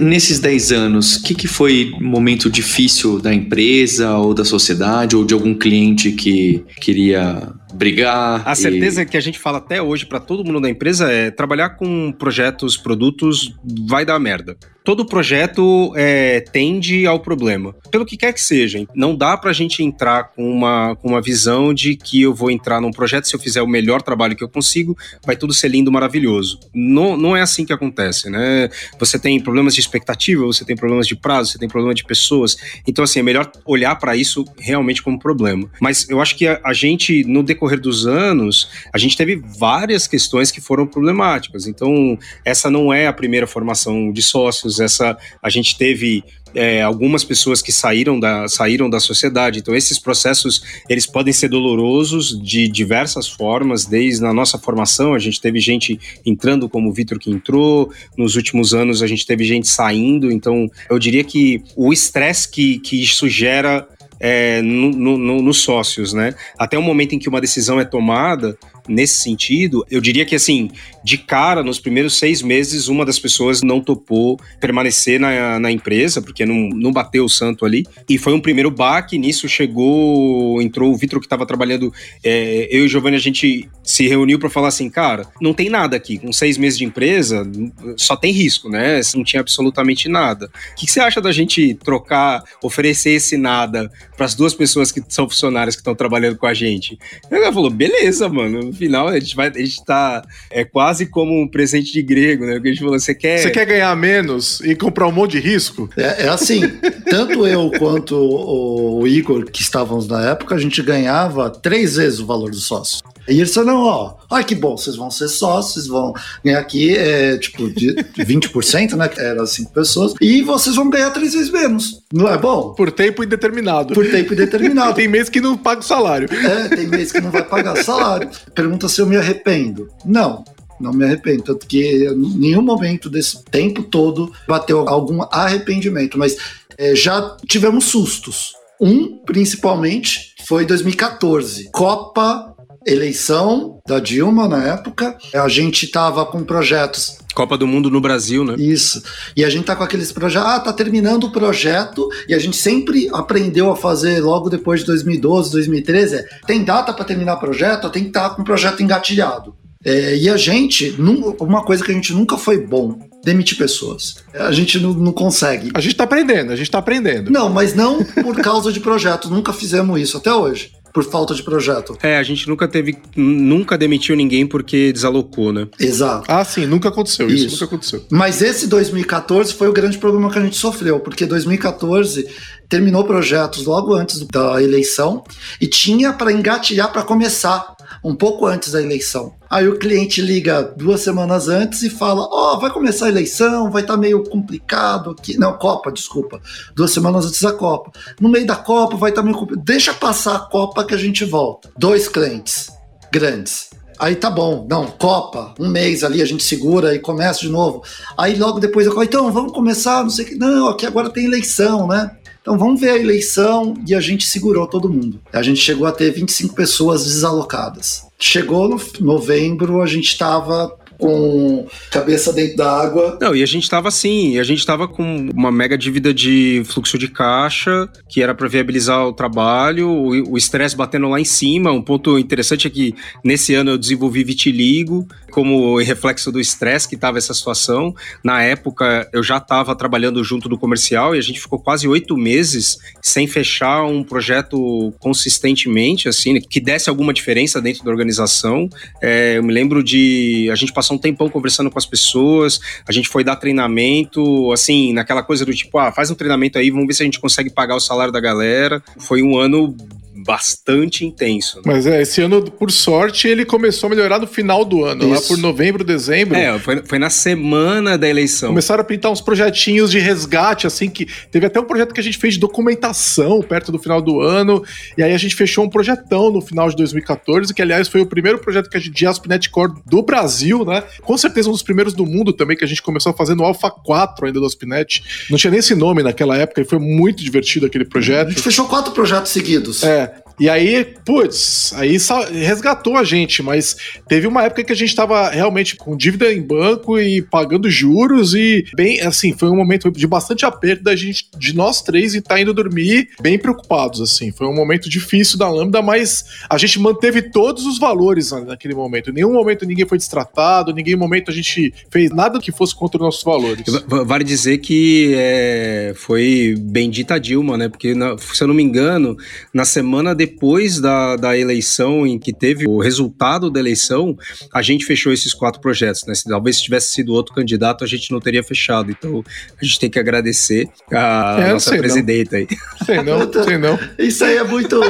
C: Nesses 10 anos, o que, que foi momento difícil da empresa ou da sociedade ou de algum cliente que queria brigar.
D: A certeza e... que a gente fala até hoje para todo mundo da empresa é trabalhar com projetos, produtos, vai dar merda. Todo projeto é, tende ao problema, pelo que quer que seja. Não dá para a gente entrar com uma, com uma visão de que eu vou entrar num projeto, se eu fizer o melhor trabalho que eu consigo, vai tudo ser lindo, maravilhoso. Não, não é assim que acontece, né? Você tem problemas de expectativa, você tem problemas de prazo, você tem problema de pessoas. Então, assim, é melhor olhar para isso realmente como problema. Mas eu acho que a, a gente, no decorrer decorrer dos anos, a gente teve várias questões que foram problemáticas. Então, essa não é a primeira formação de sócios, essa a gente teve é, algumas pessoas que saíram da, saíram da sociedade. Então, esses processos eles podem ser dolorosos de diversas formas. Desde a nossa formação, a gente teve gente entrando, como o Vitor que entrou. Nos últimos anos, a gente teve gente saindo. Então, eu diria que o estresse que, que isso gera é, no, no, nos sócios, né? Até o momento em que uma decisão é tomada, nesse sentido, eu diria que, assim, de cara, nos primeiros seis meses, uma das pessoas não topou permanecer na, na empresa, porque não, não bateu o santo ali. E foi um primeiro baque. Nisso chegou, entrou o Vitor que estava trabalhando. É, eu e o Giovanni, a gente se reuniu para falar assim, cara, não tem nada aqui. Com seis meses de empresa, só tem risco, né? Não tinha absolutamente nada. O que, que você acha da gente trocar, oferecer esse nada para as duas pessoas que são funcionárias que estão trabalhando com a gente? Ele falou, beleza, mano final a gente vai, a gente tá, é quase como um presente de grego, né? Porque a gente falou, você quer...
A: Você quer ganhar menos e comprar um monte de risco?
B: É, é assim, tanto eu quanto o, o Igor, que estávamos na época, a gente ganhava três vezes o valor do sócio. E eles falaram, ó, ai que bom, vocês vão ser sócios, vão ganhar aqui, é, tipo, de 20%, né, que era cinco pessoas, e vocês vão ganhar três vezes menos. Não é bom?
A: Por tempo indeterminado.
B: Por tempo indeterminado.
A: tem mês que não paga o salário.
B: É, tem mês que não vai pagar salário. Pergunta se eu me arrependo. Não, não me arrependo. Tanto que em nenhum momento desse tempo todo bateu algum arrependimento, mas é, já tivemos sustos. Um, principalmente, foi 2014. Copa eleição da Dilma na época. A gente tava com projetos.
D: Copa do Mundo no Brasil, né?
B: Isso. E a gente tá com aqueles projetos. Ah, tá terminando o projeto. E a gente sempre aprendeu a fazer logo depois de 2012, 2013. É, tem data para terminar o projeto? Tem que estar tá com o projeto engatilhado. É, e a gente, uma coisa que a gente nunca foi bom, demitir pessoas. A gente não, não consegue.
A: A gente tá aprendendo, a gente tá aprendendo.
B: Não, mas não por causa de projetos. Nunca fizemos isso até hoje por falta de projeto.
D: É, a gente nunca teve, nunca demitiu ninguém porque desalocou, né?
B: Exato.
A: Ah, sim, nunca aconteceu isso, isso nunca aconteceu.
B: Mas esse 2014 foi o grande problema que a gente sofreu, porque 2014 terminou projetos logo antes da eleição e tinha para engatilhar para começar um pouco antes da eleição. Aí o cliente liga duas semanas antes e fala: Ó, oh, vai começar a eleição, vai estar tá meio complicado aqui. Não, Copa, desculpa. Duas semanas antes da Copa. No meio da Copa vai estar tá meio complicado. Deixa passar a Copa que a gente volta. Dois clientes grandes. Aí tá bom, não, Copa, um mês ali, a gente segura e começa de novo. Aí logo depois eu falo, então vamos começar, não sei o que. Não, aqui agora tem eleição, né? Então vamos ver a eleição e a gente segurou todo mundo. A gente chegou a ter 25 pessoas desalocadas. Chegou no novembro, a gente estava com cabeça dentro da água.
D: Não, e a gente tava assim, a gente tava com uma mega dívida de fluxo de caixa, que era para viabilizar o trabalho, o estresse batendo lá em cima. Um ponto interessante é que nesse ano eu desenvolvi vitiligo como reflexo do estresse que tava essa situação. Na época eu já estava trabalhando junto do comercial e a gente ficou quase oito meses sem fechar um projeto consistentemente, assim, que desse alguma diferença dentro da organização. É, eu me lembro de a gente passou passou um tempão conversando com as pessoas, a gente foi dar treinamento, assim, naquela coisa do tipo, ah, faz um treinamento aí, vamos ver se a gente consegue pagar o salário da galera. Foi um ano bastante intenso. Né?
A: Mas é, esse ano, por sorte, ele começou a melhorar no final do ano, Isso. lá por novembro, dezembro.
D: É, foi, foi na semana da eleição.
A: Começaram a pintar uns projetinhos de resgate, assim, que teve até um projeto que a gente fez de documentação perto do final do ano, e aí a gente fechou um projetão no final de 2014, que aliás foi o primeiro projeto que a gente, de ASP.NET Core do Brasil, né? Com certeza um dos primeiros do mundo também, que a gente começou a fazer no Alpha 4 ainda do ASP.NET. Não tinha nem esse nome naquela época, e foi muito divertido aquele projeto. A
B: gente fechou quatro projetos seguidos.
A: É, e aí, putz, aí resgatou a gente, mas teve uma época que a gente tava realmente com dívida em banco e pagando juros e bem, assim, foi um momento de bastante aperto da gente, de nós três, e tá indo dormir bem preocupados, assim. Foi um momento difícil da Lambda, mas a gente manteve todos os valores naquele momento. Em nenhum momento ninguém foi destratado, em nenhum momento a gente fez nada que fosse contra os nossos valores.
D: Vale dizer que é, foi bendita Dilma, né? Porque, se eu não me engano, na semana depois depois da, da eleição, em que teve o resultado da eleição, a gente fechou esses quatro projetos, né? Se, talvez se tivesse sido outro candidato, a gente não teria fechado. Então, a gente tem que agradecer a é, nossa presidenta
A: não. aí. Sei não, sei não.
B: Isso aí é muito.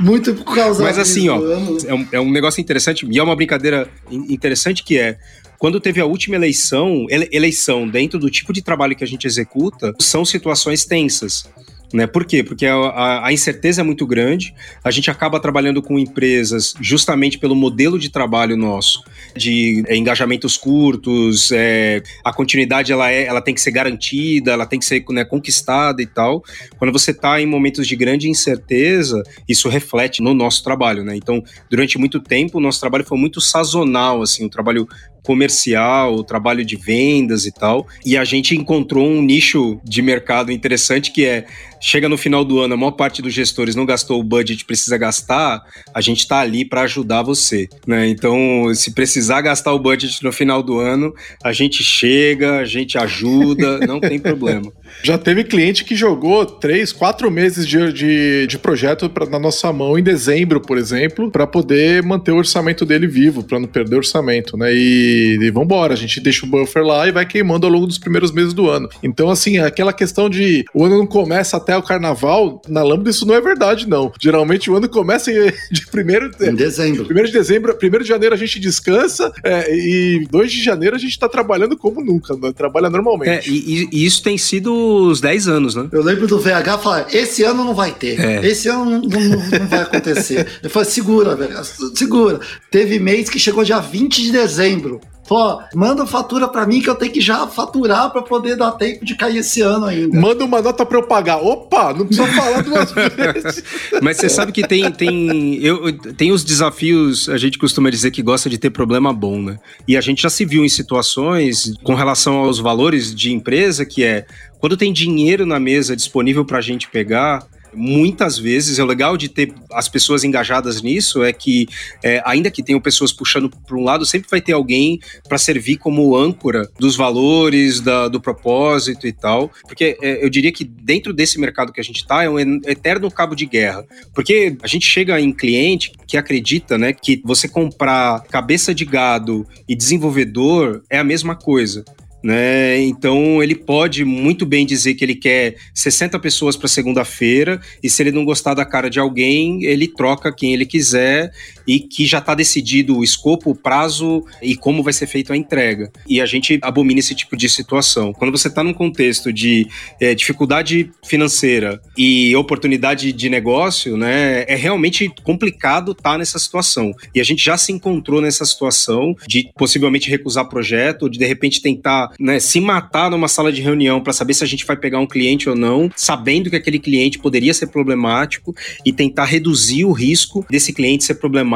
B: Muito por causa
D: Mas assim, ó, é um, é um negócio interessante, e é uma brincadeira interessante que é quando teve a última eleição, eleição dentro do tipo de trabalho que a gente executa, são situações tensas. Né? Por quê? Porque a, a, incerteza é muito grande, a gente acaba trabalhando com empresas justamente pelo modelo de trabalho nosso, de é, engajamentos curtos, é, a continuidade ela, é, ela tem que ser garantida, ela tem que ser né, conquistada e tal. Quando você está em momentos de grande incerteza, isso reflete no nosso trabalho. Né? Então, durante muito tempo, o nosso trabalho foi muito sazonal, assim, um trabalho comercial, trabalho de vendas e tal. E a gente encontrou um nicho de mercado interessante que é chega no final do ano, a maior parte dos gestores não gastou o budget precisa gastar, a gente está ali para ajudar você, né? Então, se precisar gastar o budget no final do ano, a gente chega, a gente ajuda, não tem problema.
A: Já teve cliente que jogou três, quatro meses de, de, de projeto pra, na nossa mão em dezembro, por exemplo, para poder manter o orçamento dele vivo, para não perder o orçamento, né? E, e vambora, a gente deixa o buffer lá e vai queimando ao longo dos primeiros meses do ano. Então, assim, aquela questão de o ano não começa até o carnaval, na Lambda isso não é verdade, não. Geralmente o ano começa de primeiro,
B: em dezembro.
A: Primeiro de dezembro, primeiro de janeiro a gente descansa é, e 2 de janeiro a gente tá trabalhando como nunca, né? trabalha normalmente.
D: É, e, e, isso tem sido os 10 anos, né?
B: Eu lembro do VH falar: esse ano não vai ter, é. esse ano não, não, não vai acontecer. Eu falei: segura, velho, segura. Teve mês que chegou dia 20 de dezembro. Pô, manda fatura para mim que eu tenho que já faturar para poder dar tempo de cair esse ano ainda.
A: Manda uma nota para eu pagar. Opa, não precisa falar duas vezes.
D: Mas você sabe que tem tem eu tem os desafios, a gente costuma dizer que gosta de ter problema bom, né? E a gente já se viu em situações com relação aos valores de empresa que é quando tem dinheiro na mesa disponível para a gente pegar, muitas vezes, é legal de ter as pessoas engajadas nisso é que, é, ainda que tenham pessoas puxando para um lado, sempre vai ter alguém para servir como âncora dos valores, da, do propósito e tal. Porque é, eu diria que dentro desse mercado que a gente está, é um eterno cabo de guerra. Porque a gente chega em cliente que acredita né, que você comprar cabeça de gado e desenvolvedor é a mesma coisa. Né? Então ele pode muito bem dizer que ele quer 60 pessoas para segunda-feira e se ele não gostar da cara de alguém, ele troca quem ele quiser e que já está decidido o escopo, o prazo e como vai ser feita a entrega. E a gente abomina esse tipo de situação. Quando você está num contexto de é, dificuldade financeira e oportunidade de negócio, né, é realmente complicado estar tá nessa situação. E a gente já se encontrou nessa situação de possivelmente recusar projeto, de de repente tentar né, se matar numa sala de reunião para saber se a gente vai pegar um cliente ou não, sabendo que aquele cliente poderia ser problemático e tentar reduzir o risco desse cliente ser problemático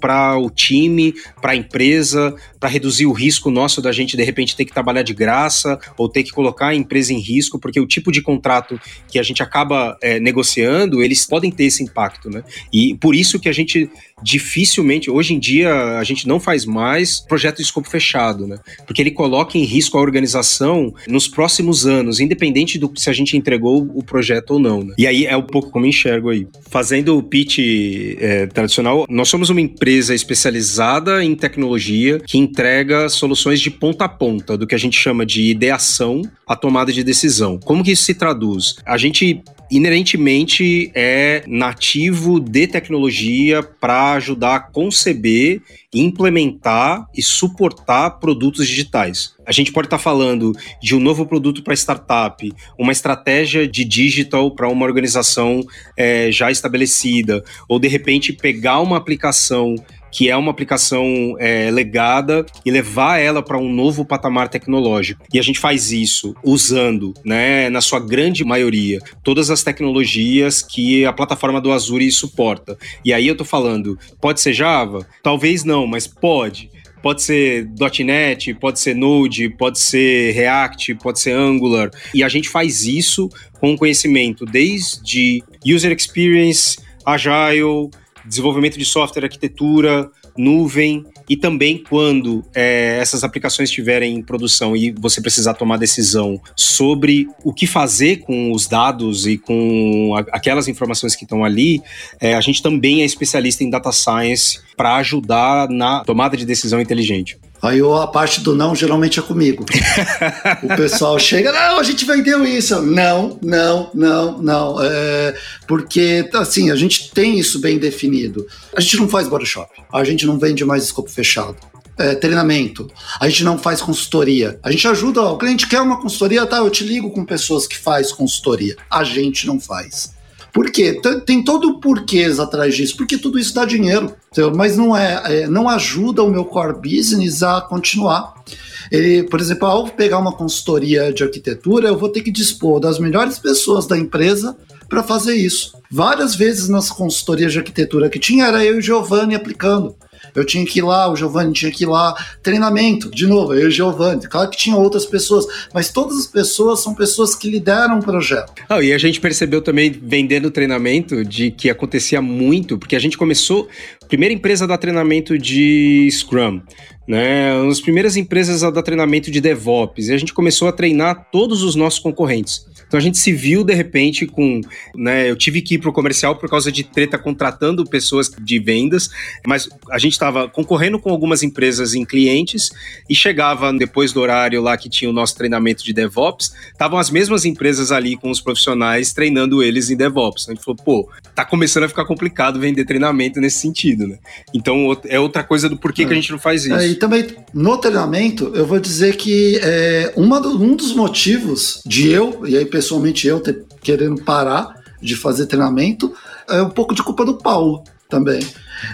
D: para o time, para a empresa, para reduzir o risco nosso da gente de repente ter que trabalhar de graça ou ter que colocar a empresa em risco, porque o tipo de contrato que a gente acaba é, negociando, eles podem ter esse impacto, né? E por isso que a gente dificilmente, hoje em dia, a gente não faz mais projeto de escopo fechado, né? Porque ele coloca em risco a organização nos próximos anos, independente do se a gente entregou o projeto ou não, né? E aí é um pouco como enxergo aí. Fazendo o pitch é, tradicional, nós somos uma empresa especializada em tecnologia que entrega soluções de ponta a ponta, do que a gente chama de ideação à tomada de decisão. Como que isso se traduz? A gente inerentemente é nativo de tecnologia para ajudar a conceber, implementar e suportar produtos digitais. A gente pode estar tá falando de um novo produto para startup, uma estratégia de digital para uma organização é, já estabelecida, ou de repente pegar uma aplicação que é uma aplicação é, legada e levar ela para um novo patamar tecnológico. E a gente faz isso usando, né, na sua grande maioria, todas as tecnologias que a plataforma do Azure suporta. E aí eu estou falando, pode ser Java? Talvez não, mas pode. Pode ser .NET, pode ser Node, pode ser React, pode ser Angular. E a gente faz isso com conhecimento desde user experience, agile, desenvolvimento de software, arquitetura, nuvem e também quando é, essas aplicações estiverem em produção e você precisar tomar decisão sobre o que fazer com os dados e com a, aquelas informações que estão ali, é, a gente também é especialista em data science para ajudar na tomada de decisão inteligente.
B: Aí a parte do não geralmente é comigo. o pessoal chega, não, a gente vendeu isso. Não, não, não, não. É, porque, assim, a gente tem isso bem definido. A gente não faz body shop, a gente não vende mais escopo fechado. É, treinamento, a gente não faz consultoria. A gente ajuda, ó, o cliente quer uma consultoria, tá? Eu te ligo com pessoas que faz consultoria. A gente não faz. Por quê? Tem todo o porquês atrás disso, porque tudo isso dá dinheiro, mas não é, é, não ajuda o meu core business a continuar. Ele, por exemplo, ao pegar uma consultoria de arquitetura, eu vou ter que dispor das melhores pessoas da empresa para fazer isso. Várias vezes nas consultorias de arquitetura que tinha, era eu e Giovanni aplicando eu tinha que ir lá, o Giovanni tinha que ir lá, treinamento, de novo, eu e o Giovanni, claro que tinha outras pessoas, mas todas as pessoas são pessoas que lideram o projeto.
D: Oh, e a gente percebeu também, vendendo treinamento, de que acontecia muito, porque a gente começou, primeira empresa a dar treinamento de Scrum, né? Uma das primeiras empresas a dar treinamento de DevOps. E a gente começou a treinar todos os nossos concorrentes. Então a gente se viu de repente com, né, eu tive que ir pro comercial por causa de treta contratando pessoas de vendas, mas a gente estava concorrendo com algumas empresas em clientes e chegava depois do horário lá que tinha o nosso treinamento de DevOps, estavam as mesmas empresas ali com os profissionais treinando eles em DevOps. A gente falou, pô, tá começando a ficar complicado vender treinamento nesse sentido, né? Então é outra coisa do porquê é. que a gente não faz isso.
B: É, também no treinamento, eu vou dizer que é, uma do, um dos motivos de eu, e aí pessoalmente eu ter, querendo parar de fazer treinamento, é um pouco de culpa do Paulo também.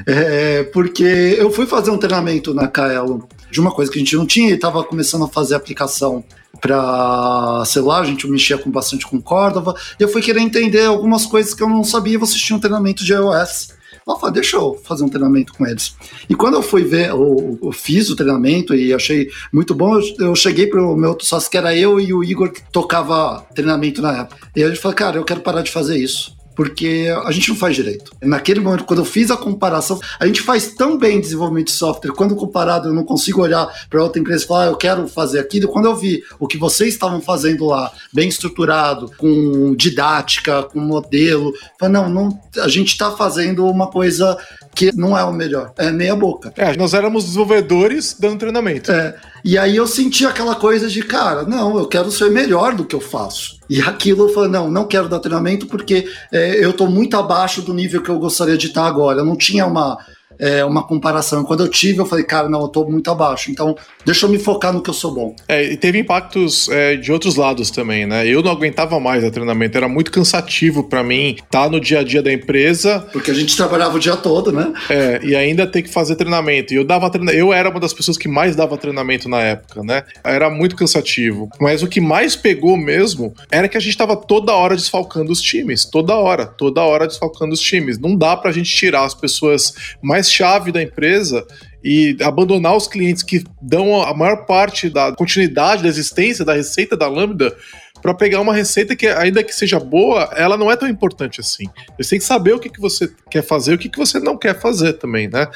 B: É, porque eu fui fazer um treinamento na Kaelo de uma coisa que a gente não tinha e estava começando a fazer aplicação para celular, a gente mexia com bastante com Cordova, e eu fui querer entender algumas coisas que eu não sabia, vocês tinham um treinamento de iOS. Ela falou, deixa eu fazer um treinamento com eles. E quando eu fui ver, eu, eu fiz o treinamento e achei muito bom, eu, eu cheguei pro meu outro sócio, que era eu e o Igor, que tocava treinamento na época. E a gente falou, cara, eu quero parar de fazer isso porque a gente não faz direito. Naquele momento, quando eu fiz a comparação, a gente faz tão bem desenvolvimento de software, quando comparado eu não consigo olhar para outra empresa e falar, ah, eu quero fazer aquilo. Quando eu vi o que vocês estavam fazendo lá, bem estruturado, com didática, com modelo, falei, não, não, a gente está fazendo uma coisa que não é o melhor, é meia boca.
A: É, nós éramos desenvolvedores dando treinamento.
B: É, e aí eu senti aquela coisa de, cara, não, eu quero ser melhor do que eu faço. E aquilo eu falei, não, não quero dar treinamento porque é, eu estou muito abaixo do nível que eu gostaria de estar agora. Eu não tinha uma, é, uma comparação. Quando eu tive, eu falei, cara, não, eu tô muito abaixo. Então, deixa eu me focar no que eu sou bom.
A: É, e teve impactos é, de outros lados também, né? Eu não aguentava mais o treinamento, era muito cansativo para mim estar tá no dia a dia da empresa.
B: Porque a gente trabalhava o dia todo, né?
A: É, e ainda ter que fazer treinamento. E eu dava treinamento, eu era uma das pessoas que mais dava treinamento na época, né? Era muito cansativo. Mas o que mais pegou mesmo era que a gente tava toda hora desfalcando os times. Toda hora, toda hora desfalcando os times. Não dá pra gente tirar as pessoas mais chave da empresa e abandonar os clientes que dão a maior parte da continuidade da existência da receita da Lambda para pegar uma receita que, ainda que seja boa, ela não é tão importante assim. Você tem que saber o que, que você quer fazer e o que, que você não quer fazer também, né?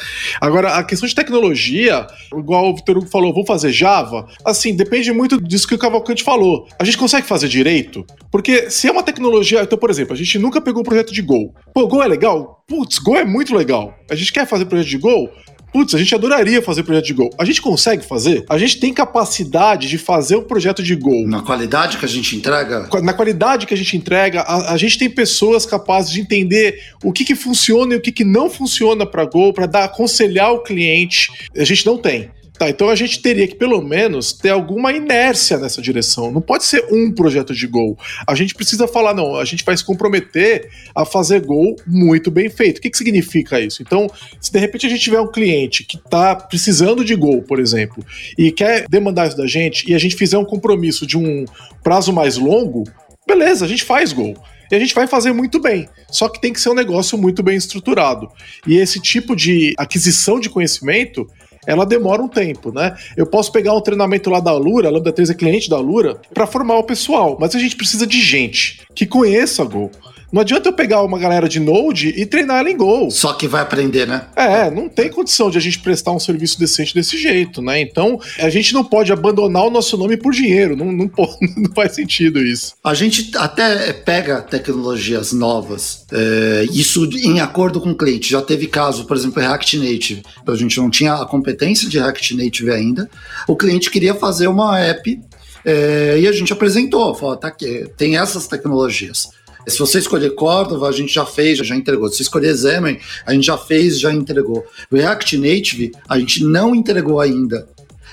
A: Agora, a questão de tecnologia, igual o Vitor Hugo falou, vou fazer Java, assim, depende muito disso que o Cavalcante falou. A gente consegue fazer direito? Porque se é uma tecnologia. Então, por exemplo, a gente nunca pegou um projeto de Go. Pô, Go é legal? Putz, Go é muito legal. A gente quer fazer projeto de Go? Putz, a gente adoraria fazer projeto de Go. A gente consegue fazer? A gente tem capacidade de fazer um projeto de Go.
B: Na qualidade que a gente entrega?
A: Na qualidade que a gente entrega, a, a gente tem pessoas capazes de entender o que, que funciona e o que, que não funciona para Go, para dar aconselhar o cliente. A gente não tem. Tá, então a gente teria que pelo menos ter alguma inércia nessa direção. Não pode ser um projeto de gol. A gente precisa falar, não, a gente vai se comprometer a fazer gol muito bem feito. O que, que significa isso? Então, se de repente a gente tiver um cliente que está precisando de gol, por exemplo, e quer demandar isso da gente, e a gente fizer um compromisso de um prazo mais longo, beleza, a gente faz gol. E a gente vai fazer muito bem. Só que tem que ser um negócio muito bem estruturado. E esse tipo de aquisição de conhecimento ela demora um tempo, né? Eu posso pegar um treinamento lá da Lura, a Lambda 3 é cliente da Lura, para formar o pessoal, mas a gente precisa de gente que conheça Go. Não adianta eu pegar uma galera de Node e treinar ela em Go.
B: Só que vai aprender, né?
A: É, não tem condição de a gente prestar um serviço decente desse jeito, né? Então, a gente não pode abandonar o nosso nome por dinheiro. Não, não, pode, não faz sentido isso.
B: A gente até pega tecnologias novas, é, isso em acordo com o cliente. Já teve caso, por exemplo, React Native. A gente não tinha a competência de React Native ainda. O cliente queria fazer uma app é, e a gente apresentou, falou, tá aqui, tem essas tecnologias. Se você escolher Cordova, a gente já fez, já entregou. Se você escolher Xamarin, a gente já fez, já entregou. React Native, a gente não entregou ainda.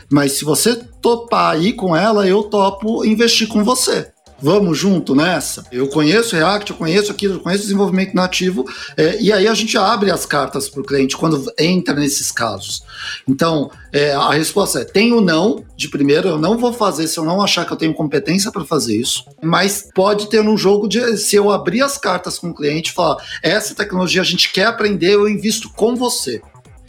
B: Mas se você topar ir com ela, eu topo investir com você. Vamos junto nessa? Eu conheço React, eu conheço aquilo, eu conheço desenvolvimento nativo, é, e aí a gente abre as cartas para o cliente quando entra nesses casos. Então, é, a resposta é: tenho não, de primeiro, eu não vou fazer se eu não achar que eu tenho competência para fazer isso, mas pode ter um jogo de se eu abrir as cartas com o cliente e falar: essa tecnologia a gente quer aprender, eu invisto com você.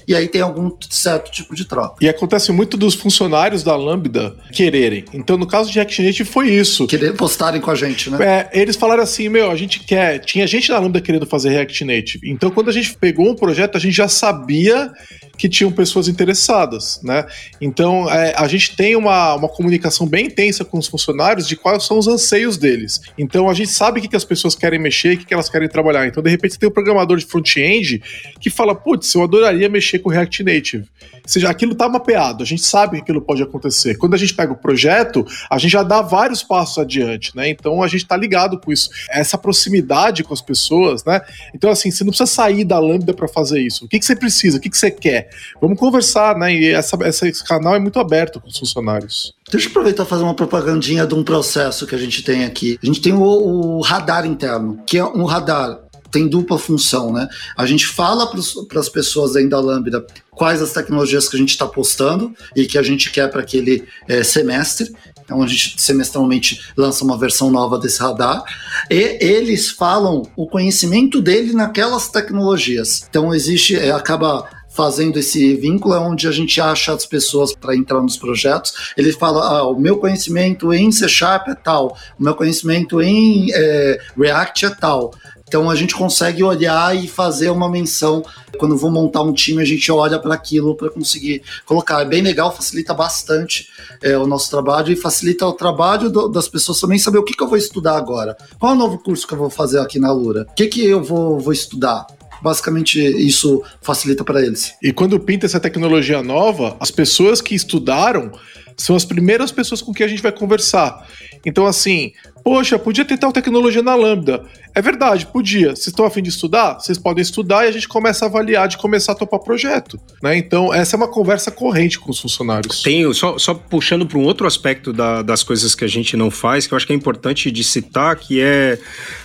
B: E aí tem algum certo tipo de troca.
A: E acontece muito dos funcionários da Lambda quererem. Então, no caso de React Native, foi isso.
B: Querer postarem com a gente, né?
A: É, eles falaram assim: meu, a gente quer. Tinha gente da Lambda querendo fazer React Native. Então, quando a gente pegou um projeto, a gente já sabia que tinham pessoas interessadas, né? Então, é, a gente tem uma, uma comunicação bem intensa com os funcionários de quais são os anseios deles. Então, a gente sabe o que, que as pessoas querem mexer, o que, que elas querem trabalhar. Então, de repente, tem um programador de front-end que fala, putz, eu adoraria mexer com React Native. Ou seja, aquilo está mapeado, a gente sabe que aquilo pode acontecer. Quando a gente pega o projeto, a gente já dá vários passos adiante, né? Então, a gente está ligado com isso. Essa proximidade com as pessoas, né? Então, assim, você não precisa sair da Lambda para fazer isso. O que, que você precisa? O que, que você quer? Vamos conversar, né? E essa, esse canal é muito aberto com os funcionários.
B: Deixa eu aproveitar e fazer uma propagandinha de um processo que a gente tem aqui. A gente tem o, o radar interno, que é um radar tem dupla função, né? A gente fala para as pessoas dentro da Lambda quais as tecnologias que a gente está postando e que a gente quer para aquele é, semestre. Então a gente semestralmente lança uma versão nova desse radar e eles falam o conhecimento dele naquelas tecnologias. Então existe, é, acaba fazendo esse vínculo é onde a gente acha as pessoas para entrar nos projetos. Ele fala: ah, o meu conhecimento em C Sharp é tal, o meu conhecimento em é, React é tal. Então a gente consegue olhar e fazer uma menção. Quando vou montar um time, a gente olha para aquilo para conseguir colocar. É bem legal, facilita bastante é, o nosso trabalho e facilita o trabalho do, das pessoas também saber o que, que, eu vou estudar agora. Qual é o novo curso que eu vou fazer aqui na Lura? O que, que eu vou, vou estudar? basicamente isso facilita para eles.
A: E quando pinta essa tecnologia nova, as pessoas que estudaram são as primeiras pessoas com quem a gente vai conversar. Então, assim, poxa, podia ter tal tecnologia na Lambda. É verdade, podia. Vocês estão afim de estudar? Vocês podem estudar e a gente começa a avaliar de começar a topar projeto. Né? Então, essa é uma conversa corrente com os funcionários.
D: Tenho, só, só puxando para um outro aspecto da, das coisas que a gente não faz, que eu acho que é importante de citar, que é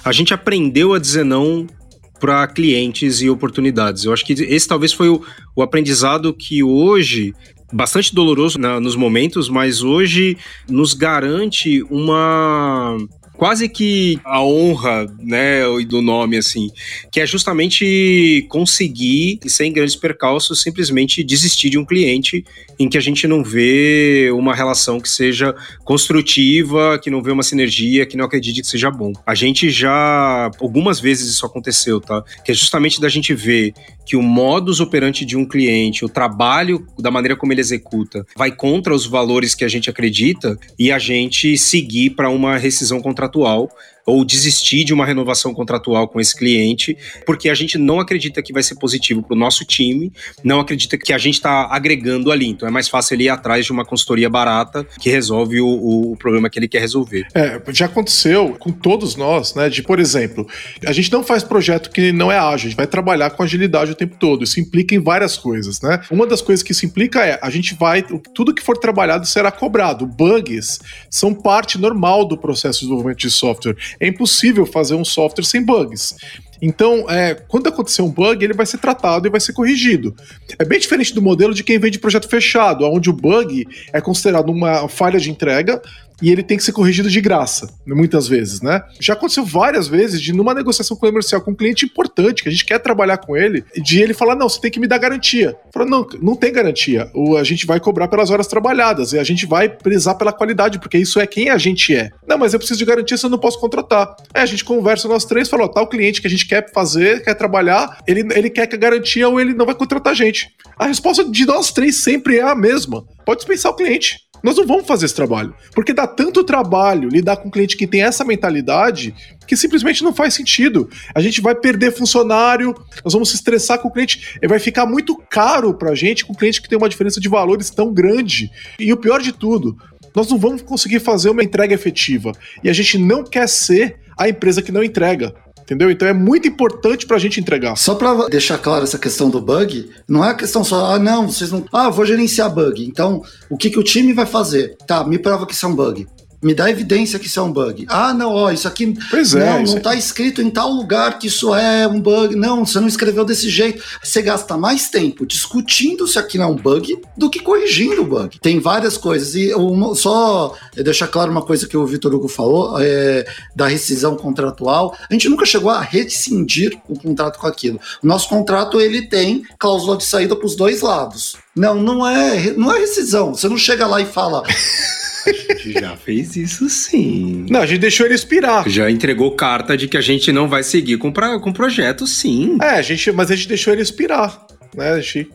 D: a gente aprendeu a dizer não para clientes e oportunidades. Eu acho que esse talvez foi o, o aprendizado que hoje bastante doloroso na, nos momentos, mas hoje nos garante uma quase que a honra, né, do nome, assim, que é justamente conseguir, sem grandes percalços, simplesmente desistir de um cliente em que a gente não vê uma relação que seja construtiva, que não vê uma sinergia, que não acredite que seja bom. A gente já, algumas vezes isso aconteceu, tá? Que é justamente da gente ver que o modus operandi de um cliente, o trabalho da maneira como ele executa, vai contra os valores que a gente acredita e a gente seguir para uma rescisão contratual atual ou desistir de uma renovação contratual com esse cliente, porque a gente não acredita que vai ser positivo para o nosso time, não acredita que a gente está agregando ali. Então é mais fácil ele ir atrás de uma consultoria barata que resolve o, o problema que ele quer resolver.
A: É, já aconteceu com todos nós, né? De, por exemplo, a gente não faz projeto que não é ágil, a gente vai trabalhar com agilidade o tempo todo. Isso implica em várias coisas, né? Uma das coisas que isso implica é a gente vai, tudo que for trabalhado será cobrado. Bugs são parte normal do processo de desenvolvimento de software é impossível fazer um software sem bugs. Então, é, quando acontecer um bug, ele vai ser tratado e vai ser corrigido. É bem diferente do modelo de quem vende projeto fechado, onde o bug é considerado uma falha de entrega e ele tem que ser corrigido de graça, muitas vezes, né? Já aconteceu várias vezes de numa negociação comercial com um cliente importante, que a gente quer trabalhar com ele, de ele falar: não, você tem que me dar garantia. Fala, não, não tem garantia. O, a gente vai cobrar pelas horas trabalhadas e a gente vai prezar pela qualidade, porque isso é quem a gente é. Não, mas eu preciso de garantia, se eu não posso contratar. Aí a gente conversa nós três, fala: ó, tal cliente que a gente quer fazer, quer trabalhar, ele, ele quer que a garantia ou ele não vai contratar a gente. A resposta de nós três sempre é a mesma. Pode dispensar o cliente. Nós não vamos fazer esse trabalho. Porque dá tanto trabalho lidar com um cliente que tem essa mentalidade que simplesmente não faz sentido. A gente vai perder funcionário, nós vamos se estressar com o cliente, vai ficar muito caro pra gente com um cliente que tem uma diferença de valores tão grande. E o pior de tudo, nós não vamos conseguir fazer uma entrega efetiva. E a gente não quer ser a empresa que não entrega. Entendeu? Então é muito importante pra gente entregar.
B: Só pra deixar claro essa questão do bug, não é a questão só, ah, não, vocês não. Ah, vou gerenciar bug. Então, o que, que o time vai fazer? Tá, me prova que isso é um bug. Me dá evidência que isso é um bug. Ah, não, ó, isso aqui
A: Pois é,
B: não, não
A: é-
B: tá escrito em tal lugar que isso é um bug. Não, você não escreveu desse jeito. Você gasta mais tempo discutindo se aquilo é um bug do que corrigindo o bug. Tem várias coisas. E uma- só deixar claro uma coisa que o Vitor Hugo falou é, da rescisão contratual. A gente nunca chegou a rescindir o contrato com aquilo. O nosso contrato ele tem cláusula de saída para os dois lados. Não, não é, não é rescisão. Você não chega lá e fala.
D: A gente já fez isso sim.
A: Não, a gente deixou ele expirar.
D: Já entregou carta de que a gente não vai seguir com, pra, com projeto, sim.
A: É, a gente, mas a gente deixou ele expirar. Né? A gente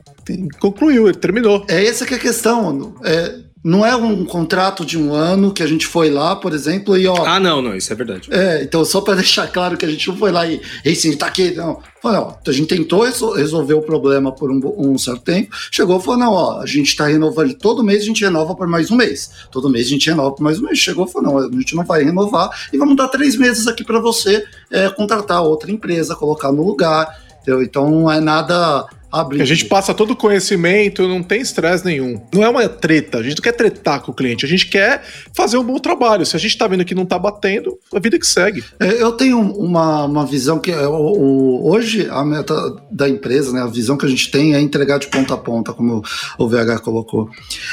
A: concluiu, ele terminou.
B: É essa que é a questão. É, não é um contrato de um ano que a gente foi lá, por exemplo, e ó.
D: Ah, não, não, isso é verdade.
B: É, então só para deixar claro que a gente não foi lá e assim, tá aqui, não. Falei, ó, a gente tentou resol- resolver o problema por um, um certo tempo, chegou e falou, não, ó, a gente tá renovando, todo mês a gente renova por mais um mês, todo mês a gente renova por mais um mês, chegou e falou, não, a gente não vai renovar e vamos dar três meses aqui para você é, contratar outra empresa, colocar no lugar, entendeu? Então não é nada
A: A gente passa todo o conhecimento, não tem estresse nenhum. Não é uma treta, a gente não quer tretar com o cliente, a gente quer fazer um bom trabalho. Se a gente tá vendo que não tá batendo, a vida que segue.
B: É, Eu tenho uma, uma visão que é o, o- hoje a meta da empresa, né, a visão que a gente tem é entregar de ponta a ponta, como o VH colocou.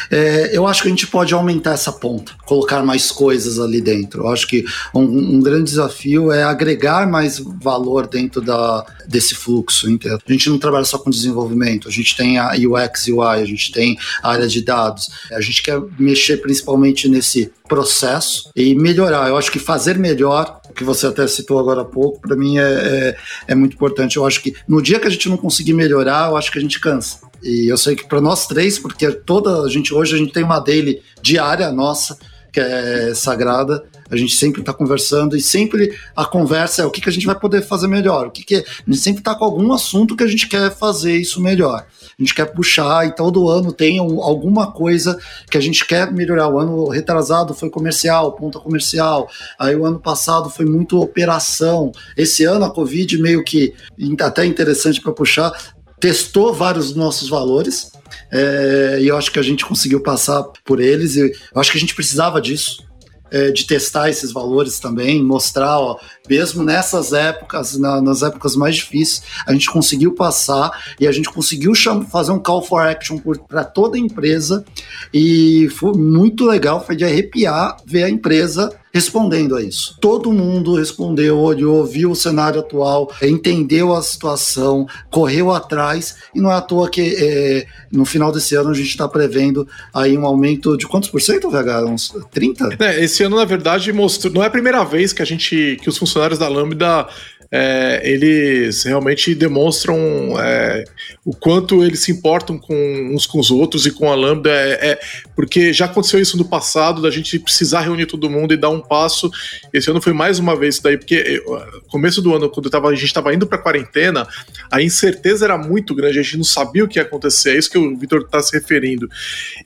B: É, eu acho que a gente pode aumentar essa ponta, colocar mais coisas ali dentro. Eu acho que um, um grande desafio é agregar mais valor dentro da, desse fluxo. Entendeu? A gente não trabalha só com desenvolvimento, a gente tem a UX, UI, a gente tem a área de dados. A gente quer mexer principalmente nesse processo e melhorar. Eu acho que fazer melhor, que você até citou agora há pouco, para mim é, é, é muito importante. Eu acho que no dia que a gente não conseguir melhorar, eu acho que a gente cansa. E eu sei que para nós três, porque toda a gente hoje a gente tem uma daily diária nossa que é sagrada. A gente sempre está conversando e sempre a conversa é o que, que a gente vai poder fazer melhor. O que, que a gente sempre está com algum assunto que a gente quer fazer isso melhor. A gente quer puxar e todo ano tem um- alguma coisa que a gente quer melhorar. O ano retrasado foi comercial, ponta comercial. Aí o ano passado foi muito operação. Esse ano a Covid meio que até interessante para puxar testou vários nossos valores é, e eu acho que a gente conseguiu passar por eles. E eu acho que a gente precisava disso. é, de testar esses valores também, mostrar, ó, mesmo nessas épocas, na- nas épocas mais difíceis, a gente conseguiu passar e a gente conseguiu fazer um call for action para toda a empresa e foi muito legal, foi de arrepiar ver a empresa respondendo a isso. Todo mundo respondeu, olhou, viu o cenário atual, entendeu a situação, correu atrás e não é à toa que é, no final desse ano a gente está prevendo aí um aumento de quantos por cento, VH? Uns 30?
A: É, esse ano, na verdade, mostrou. Não é a primeira vez que a gente. que os funcionários da Lambda. É, eles realmente demonstram é, o quanto eles se importam com uns com os outros e com a Lambda. É, é- porque já aconteceu isso no passado, da gente precisar reunir todo mundo e dar um passo. Esse ano foi mais uma vez isso daí, porque eu, começo do ano, quando tava, a gente estava indo para quarentena, a incerteza era muito grande, a gente não sabia o que ia acontecer. É isso que o Vitor está se referindo.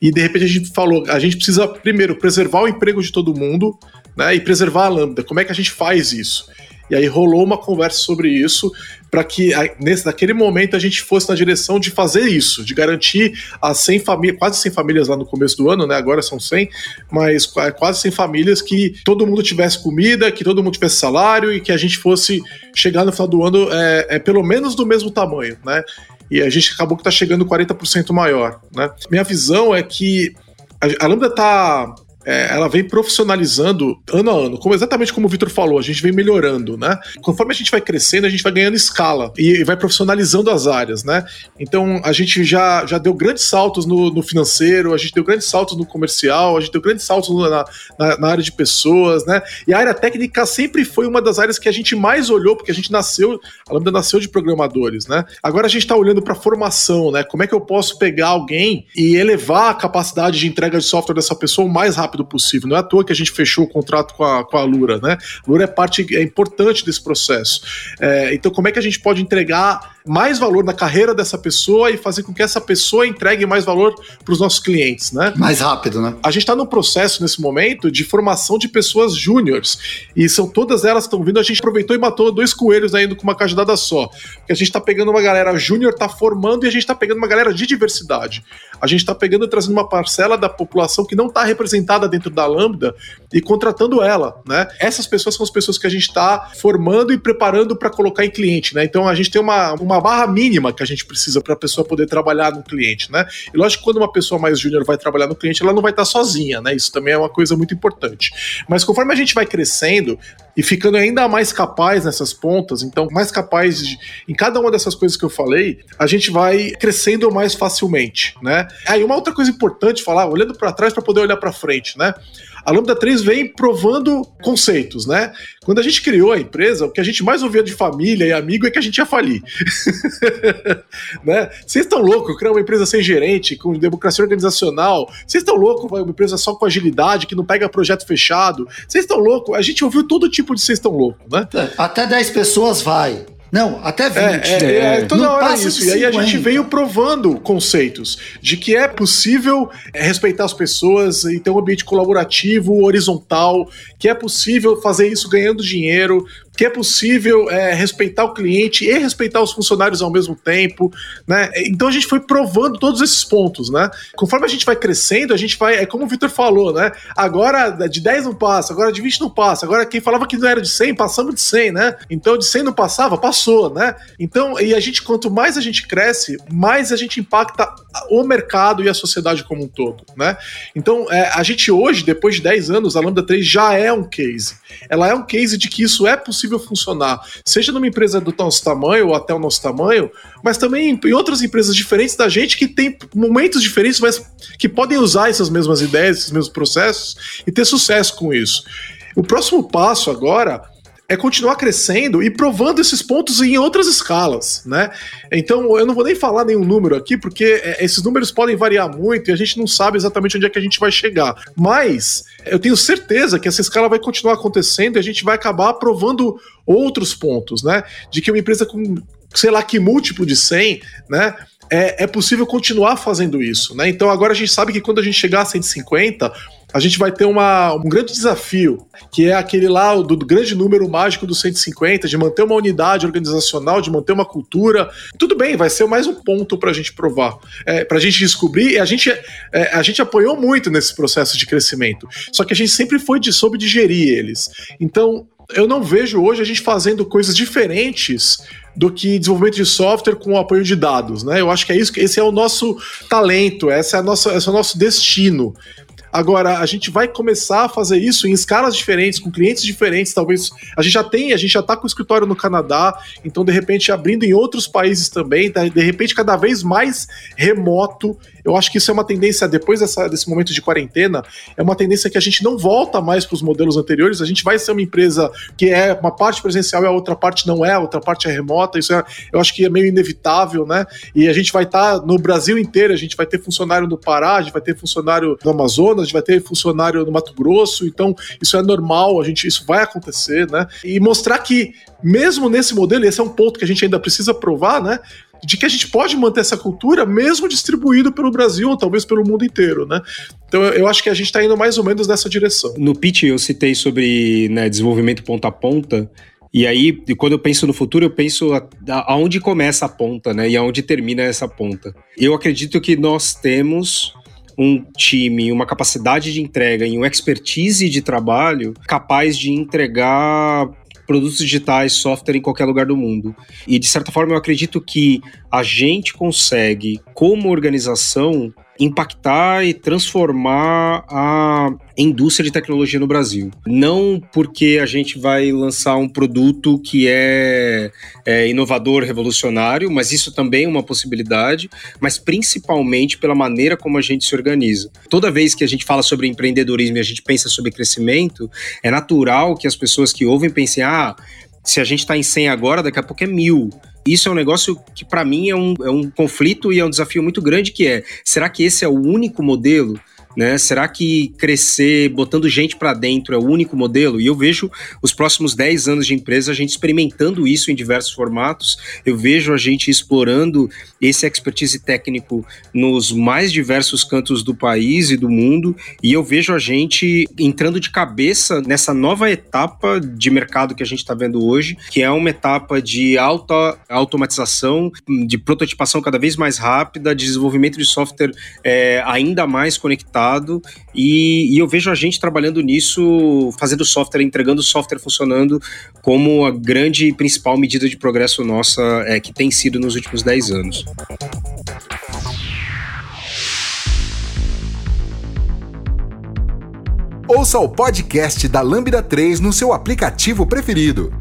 A: E de repente a gente falou: a gente precisa, primeiro, preservar o emprego de todo mundo né, e preservar a Lambda. Como é que a gente faz isso? E aí rolou uma conversa sobre isso para que nesse, naquele momento a gente fosse na direção de fazer isso, de garantir as 100 famílias, quase 100 famílias lá no começo do ano, né? Agora são 100, mas qua- quase 100 famílias que todo mundo tivesse comida, que todo mundo tivesse salário e que a gente fosse chegar no final do ano é, é pelo menos do mesmo tamanho, né? E a gente acabou que tá chegando 40% maior, né? Minha visão é que a, a Lambda tá é, ela vem profissionalizando ano a ano, como exatamente como o Vitor falou, a gente vem melhorando, né? Conforme a gente vai crescendo, a gente vai ganhando escala e vai profissionalizando as áreas, né? Então a gente já, já deu grandes saltos no, no financeiro, a gente deu grandes saltos no comercial, a gente deu grandes saltos na, na, na área de pessoas, né? E a área técnica sempre foi uma das áreas que a gente mais olhou, porque a gente nasceu, a Lambda nasceu de programadores, né? Agora a gente está olhando para formação, né? Como é que eu posso pegar alguém e elevar a capacidade de entrega de software dessa pessoa o mais rápido possível? Não é à toa que a gente fechou o contrato com a, com a Lura, né? Lura é parte é importante desse processo. É, então, como é que a gente pode entregar mais valor na carreira dessa pessoa e fazer com que essa pessoa entregue mais valor para os nossos clientes, né?
B: Mais rápido, né?
A: A gente está num processo nesse momento de formação de pessoas júniores e são todas elas que estão vindo. A gente aproveitou e matou dois coelhos ainda com uma cajadada só, porque a gente está pegando uma galera júnior, está formando e a gente está pegando uma galera de diversidade. A gente está pegando e trazendo uma parcela da população que não está representada dentro da Lambda e contratando ela, né? Essas pessoas são as pessoas que a gente está formando e preparando para colocar em cliente, né? Então a gente tem uma, uma barra mínima que a gente precisa para a pessoa poder trabalhar no cliente, né? E lógico que quando uma pessoa mais júnior vai trabalhar no cliente, ela não vai estar sozinha, né? Isso também é uma coisa muito importante. Mas conforme a gente vai crescendo e ficando ainda mais capaz nessas pontas, então mais capaz de, em cada uma dessas coisas que eu falei, a gente vai crescendo mais facilmente, né? Aí uma outra coisa importante falar, olhando para trás para poder olhar para frente, né? A Lambda 3 vem provando conceitos, né? Quando a gente criou a empresa, o que a gente mais ouvia de família e amigo é que a gente ia falir. né? Vocês estão loucos criar uma empresa sem gerente, com democracia organizacional? Vocês estão loucos uma empresa só com agilidade, que não pega projeto fechado? Vocês estão loucos? A gente ouviu todo tipo de vocês estão loucos, né?
B: Até 10 pessoas vai. Não, até 20.
A: É, é, é toda não hora isso. E aí a gente veio provando conceitos de que é possível é, respeitar as pessoas e ter um ambiente colaborativo, horizontal, que é possível fazer isso ganhando dinheiro, que é possível é, respeitar o cliente e respeitar os funcionários ao mesmo tempo, né? Então a gente foi provando todos esses pontos, né? Conforme a gente vai crescendo, a gente vai, é como o Victor falou, né? Agora de 10 não passa, agora de 20 não passa, agora quem falava que não era de 100, passamos de 100, né? Então de 100 não passava, passou, né? Então, e a gente, quanto mais a gente cresce, mais a gente impacta o mercado e a sociedade como um todo, né? Então, é, a gente hoje, depois de 10 anos, a Lambda 3 já é um case. Ela é um case de que isso é possível possível funcionar, seja numa empresa do nosso tamanho ou até o nosso tamanho, mas também em outras empresas diferentes da gente que tem momentos diferentes, mas que podem usar essas mesmas ideias, esses mesmos processos e ter sucesso com isso. O próximo passo agora é continuar crescendo e provando esses pontos em outras escalas, né? Então, eu não vou nem falar nenhum número aqui, porque é, esses números podem variar muito e a gente não sabe exatamente onde é que a gente vai chegar. Mas eu tenho certeza que essa escala vai continuar acontecendo e a gente vai acabar provando outros pontos, né? De que uma empresa com, sei lá, que múltiplo de 100, né? É, é possível continuar fazendo isso, né? Então agora a gente sabe que quando a gente chegar a 150, a gente vai ter uma, um grande desafio, que é aquele lá do, do, grande número mágico dos 150, de manter uma unidade organizacional, de manter uma cultura. Tudo bem, vai ser mais um ponto para a gente provar, é, para a gente descobrir. E a gente, é, a gente apoiou muito nesse processo de crescimento, só que a gente sempre foi de, soube digerir eles. Então, eu não vejo hoje a gente fazendo coisas diferentes do que desenvolvimento de software com apoio de dados, né? Eu acho que é isso, esse é o nosso talento, essa é a nossa, esse é o nosso destino. Agora, a gente vai começar a fazer isso em escalas diferentes, com clientes diferentes, talvez. A gente já tem, a gente já está com o escritório no Canadá, então, de repente, abrindo em outros países também, tá? de repente, cada vez mais remoto eu acho que isso é uma tendência, depois dessa, desse momento de quarentena, é uma tendência que a gente não volta mais para os modelos anteriores. A gente vai ser uma empresa que é uma parte presencial e a outra parte não é, a outra parte é remota. Isso é, eu acho que é meio inevitável, né? E a gente vai estar tá no Brasil inteiro, a gente vai ter funcionário no Pará, a gente vai ter funcionário no Amazonas, a gente vai ter funcionário no Mato Grosso. Então, isso é normal, a gente, isso vai acontecer, né? E mostrar que, mesmo nesse modelo, esse é um ponto que a gente ainda precisa provar, né? de que a gente pode manter essa cultura mesmo distribuído pelo Brasil ou talvez pelo mundo inteiro, né? Então eu acho que a gente está indo mais ou menos nessa direção.
D: No pitch eu citei sobre né, desenvolvimento ponta a ponta. E aí, quando eu penso no futuro, eu penso aonde começa a ponta, né? E aonde termina essa ponta. Eu acredito que nós temos um time, uma capacidade de entrega e um expertise de trabalho capaz de entregar produtos digitais, software em qualquer lugar do mundo. E de certa forma eu acredito que a gente consegue, como organização, impactar e transformar a indústria de tecnologia no Brasil. Não porque a gente vai lançar um produto que é, é, inovador, revolucionário, mas isso também é uma possibilidade, mas principalmente pela maneira como a gente se organiza. Toda vez que a gente fala sobre empreendedorismo e a gente pensa sobre crescimento, é natural que as pessoas que ouvem pensem, ah, se a gente está em 100 agora, daqui a pouco é mil. Isso é um negócio que, para mim, é um, é um conflito e é um desafio muito grande, que é, será que esse é o único modelo? Né? Será que crescer botando gente para dentro é o único modelo? E eu vejo os próximos 10 anos de empresa a gente experimentando isso em diversos formatos. Eu vejo a gente explorando esse expertise técnico nos mais diversos cantos do país e do mundo. E eu vejo a gente entrando de cabeça nessa nova etapa de mercado que a gente está vendo hoje, que é uma etapa de alta automatização, de prototipação cada vez mais rápida, de desenvolvimento de software é, ainda mais conectado. E, e eu vejo a gente trabalhando nisso, fazendo software, entregando software funcionando como a grande e principal medida de progresso nossa é, que tem sido nos últimos 10 anos.
E: Ouça o podcast da Lambda 3 no seu aplicativo preferido.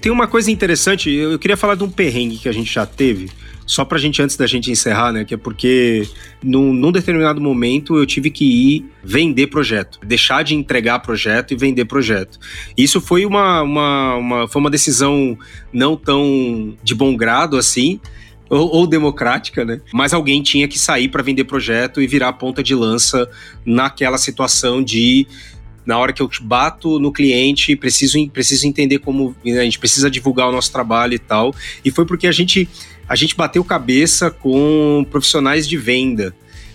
D: Tem uma coisa interessante, eu queria falar de um perrengue que a gente já teve, só pra gente, antes da gente encerrar, né? Que é porque num, num, determinado momento eu tive que ir vender projeto, deixar de entregar projeto e vender projeto. Isso foi uma, uma, uma foi uma decisão não tão de bom grado assim, ou, ou, democrática, né? Mas alguém tinha que sair para vender projeto e virar ponta de lança naquela situação de na hora que eu bato no cliente, preciso, preciso entender como né, a gente precisa divulgar o nosso trabalho e tal. E foi porque a gente a gente bateu cabeça com profissionais de venda.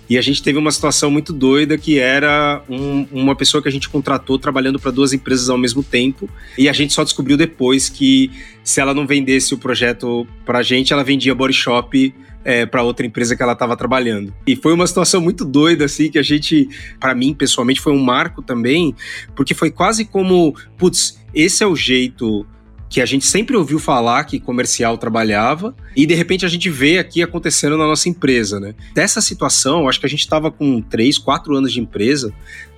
D: E a gente teve uma situação muito doida que era um, uma pessoa que a gente contratou trabalhando para duas empresas ao mesmo tempo. E a gente só descobriu depois que se ela não vendesse o projeto para a gente, ela vendia body shop é, para outra empresa que ela estava trabalhando. E foi uma situação muito doida, assim, que a gente, para mim pessoalmente, foi um marco também, porque foi quase como, putz, esse é o jeito que a gente sempre ouviu falar que comercial trabalhava e de repente a gente vê aqui acontecendo na nossa empresa, né? Dessa situação, acho que a gente estava com três, quatro anos de empresa.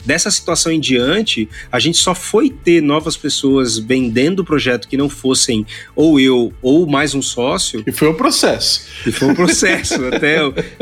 D: Dessa situação em diante, a gente só foi ter novas pessoas vendendo o projeto que não fossem ou eu ou mais um sócio.
A: E foi um processo.
D: E foi um processo, até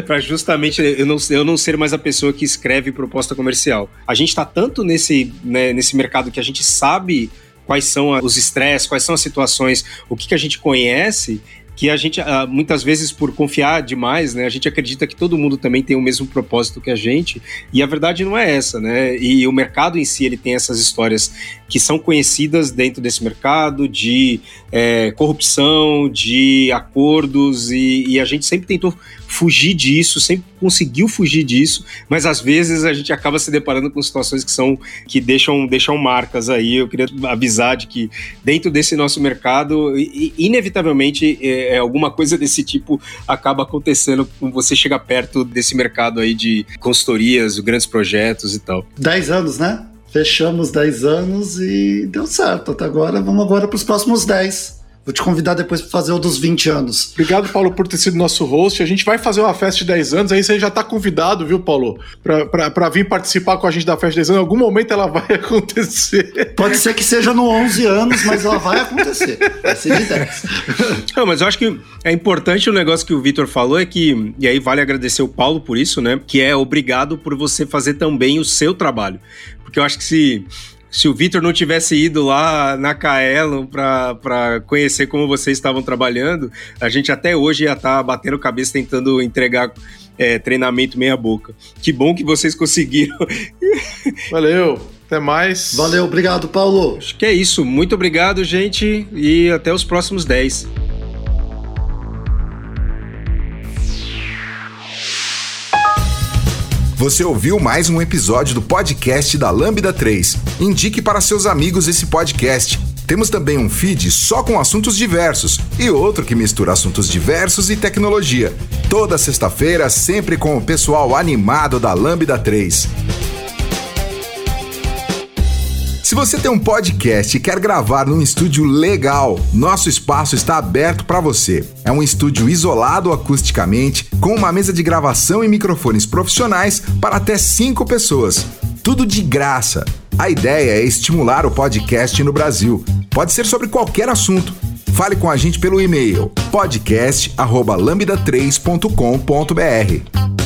D: para justamente eu não, eu não ser mais a pessoa que escreve proposta comercial. A gente está tanto nesse, né, nesse mercado que a gente sabe quais são os estresses, quais são as situações, o que, que a gente conhece que a gente, ah, muitas vezes, por confiar demais, né, a gente acredita que todo mundo também tem o mesmo propósito que a gente, e a verdade não é essa, né? E o mercado em si, ele tem essas histórias que são conhecidas dentro desse mercado, de é, corrupção, de acordos, e, e a gente sempre tentou fugir disso, sempre conseguiu fugir disso, mas às vezes a gente acaba se deparando com situações que são que deixam, deixam marcas aí. Eu queria avisar de que dentro desse nosso mercado, inevitavelmente, é, é, alguma coisa desse tipo acaba acontecendo quando você chega perto desse mercado aí de consultorias, grandes projetos e tal.
B: Dez anos, né? Fechamos 10 anos e deu certo. Até agora, vamos agora para os próximos 10. Vou te convidar depois para fazer o dos 20 anos.
A: Obrigado, Paulo, por ter sido nosso host. A gente vai fazer uma festa de 10 anos, aí você já está convidado, viu, Paulo? Para vir participar com a gente da festa de 10 anos. Em algum momento ela vai acontecer.
B: Pode ser que seja no 11 anos, mas ela vai acontecer. Vai ser de 10.
D: Não, mas eu acho que é importante o negócio que o Vitor falou, é que, e aí vale agradecer o Paulo por isso, né? Que é obrigado por você fazer também o seu trabalho. Porque eu acho que se se o Vitor não tivesse ido lá na Kaelon para conhecer como vocês estavam trabalhando, a gente até hoje ia estar tá batendo cabeça tentando entregar é, treinamento meia boca. Que bom que vocês conseguiram.
A: Valeu, até mais.
B: Valeu, obrigado, Paulo.
D: Acho que é isso. Muito obrigado, gente, e até os próximos 10.
E: Você ouviu mais um episódio do podcast da Lambda 3. Indique para seus amigos esse podcast. Temos também um feed só com assuntos diversos e outro que mistura assuntos diversos e tecnologia. Toda sexta-feira, sempre com o pessoal animado da Lambda 3. Se você tem um podcast e quer gravar num estúdio legal, nosso espaço está aberto para você. É um estúdio isolado acusticamente, com uma mesa de gravação e microfones profissionais para até cinco pessoas. Tudo de graça. A ideia é estimular o podcast no Brasil. Pode ser sobre qualquer assunto. Fale com a gente pelo e-mail podcast@lambda3.com.br.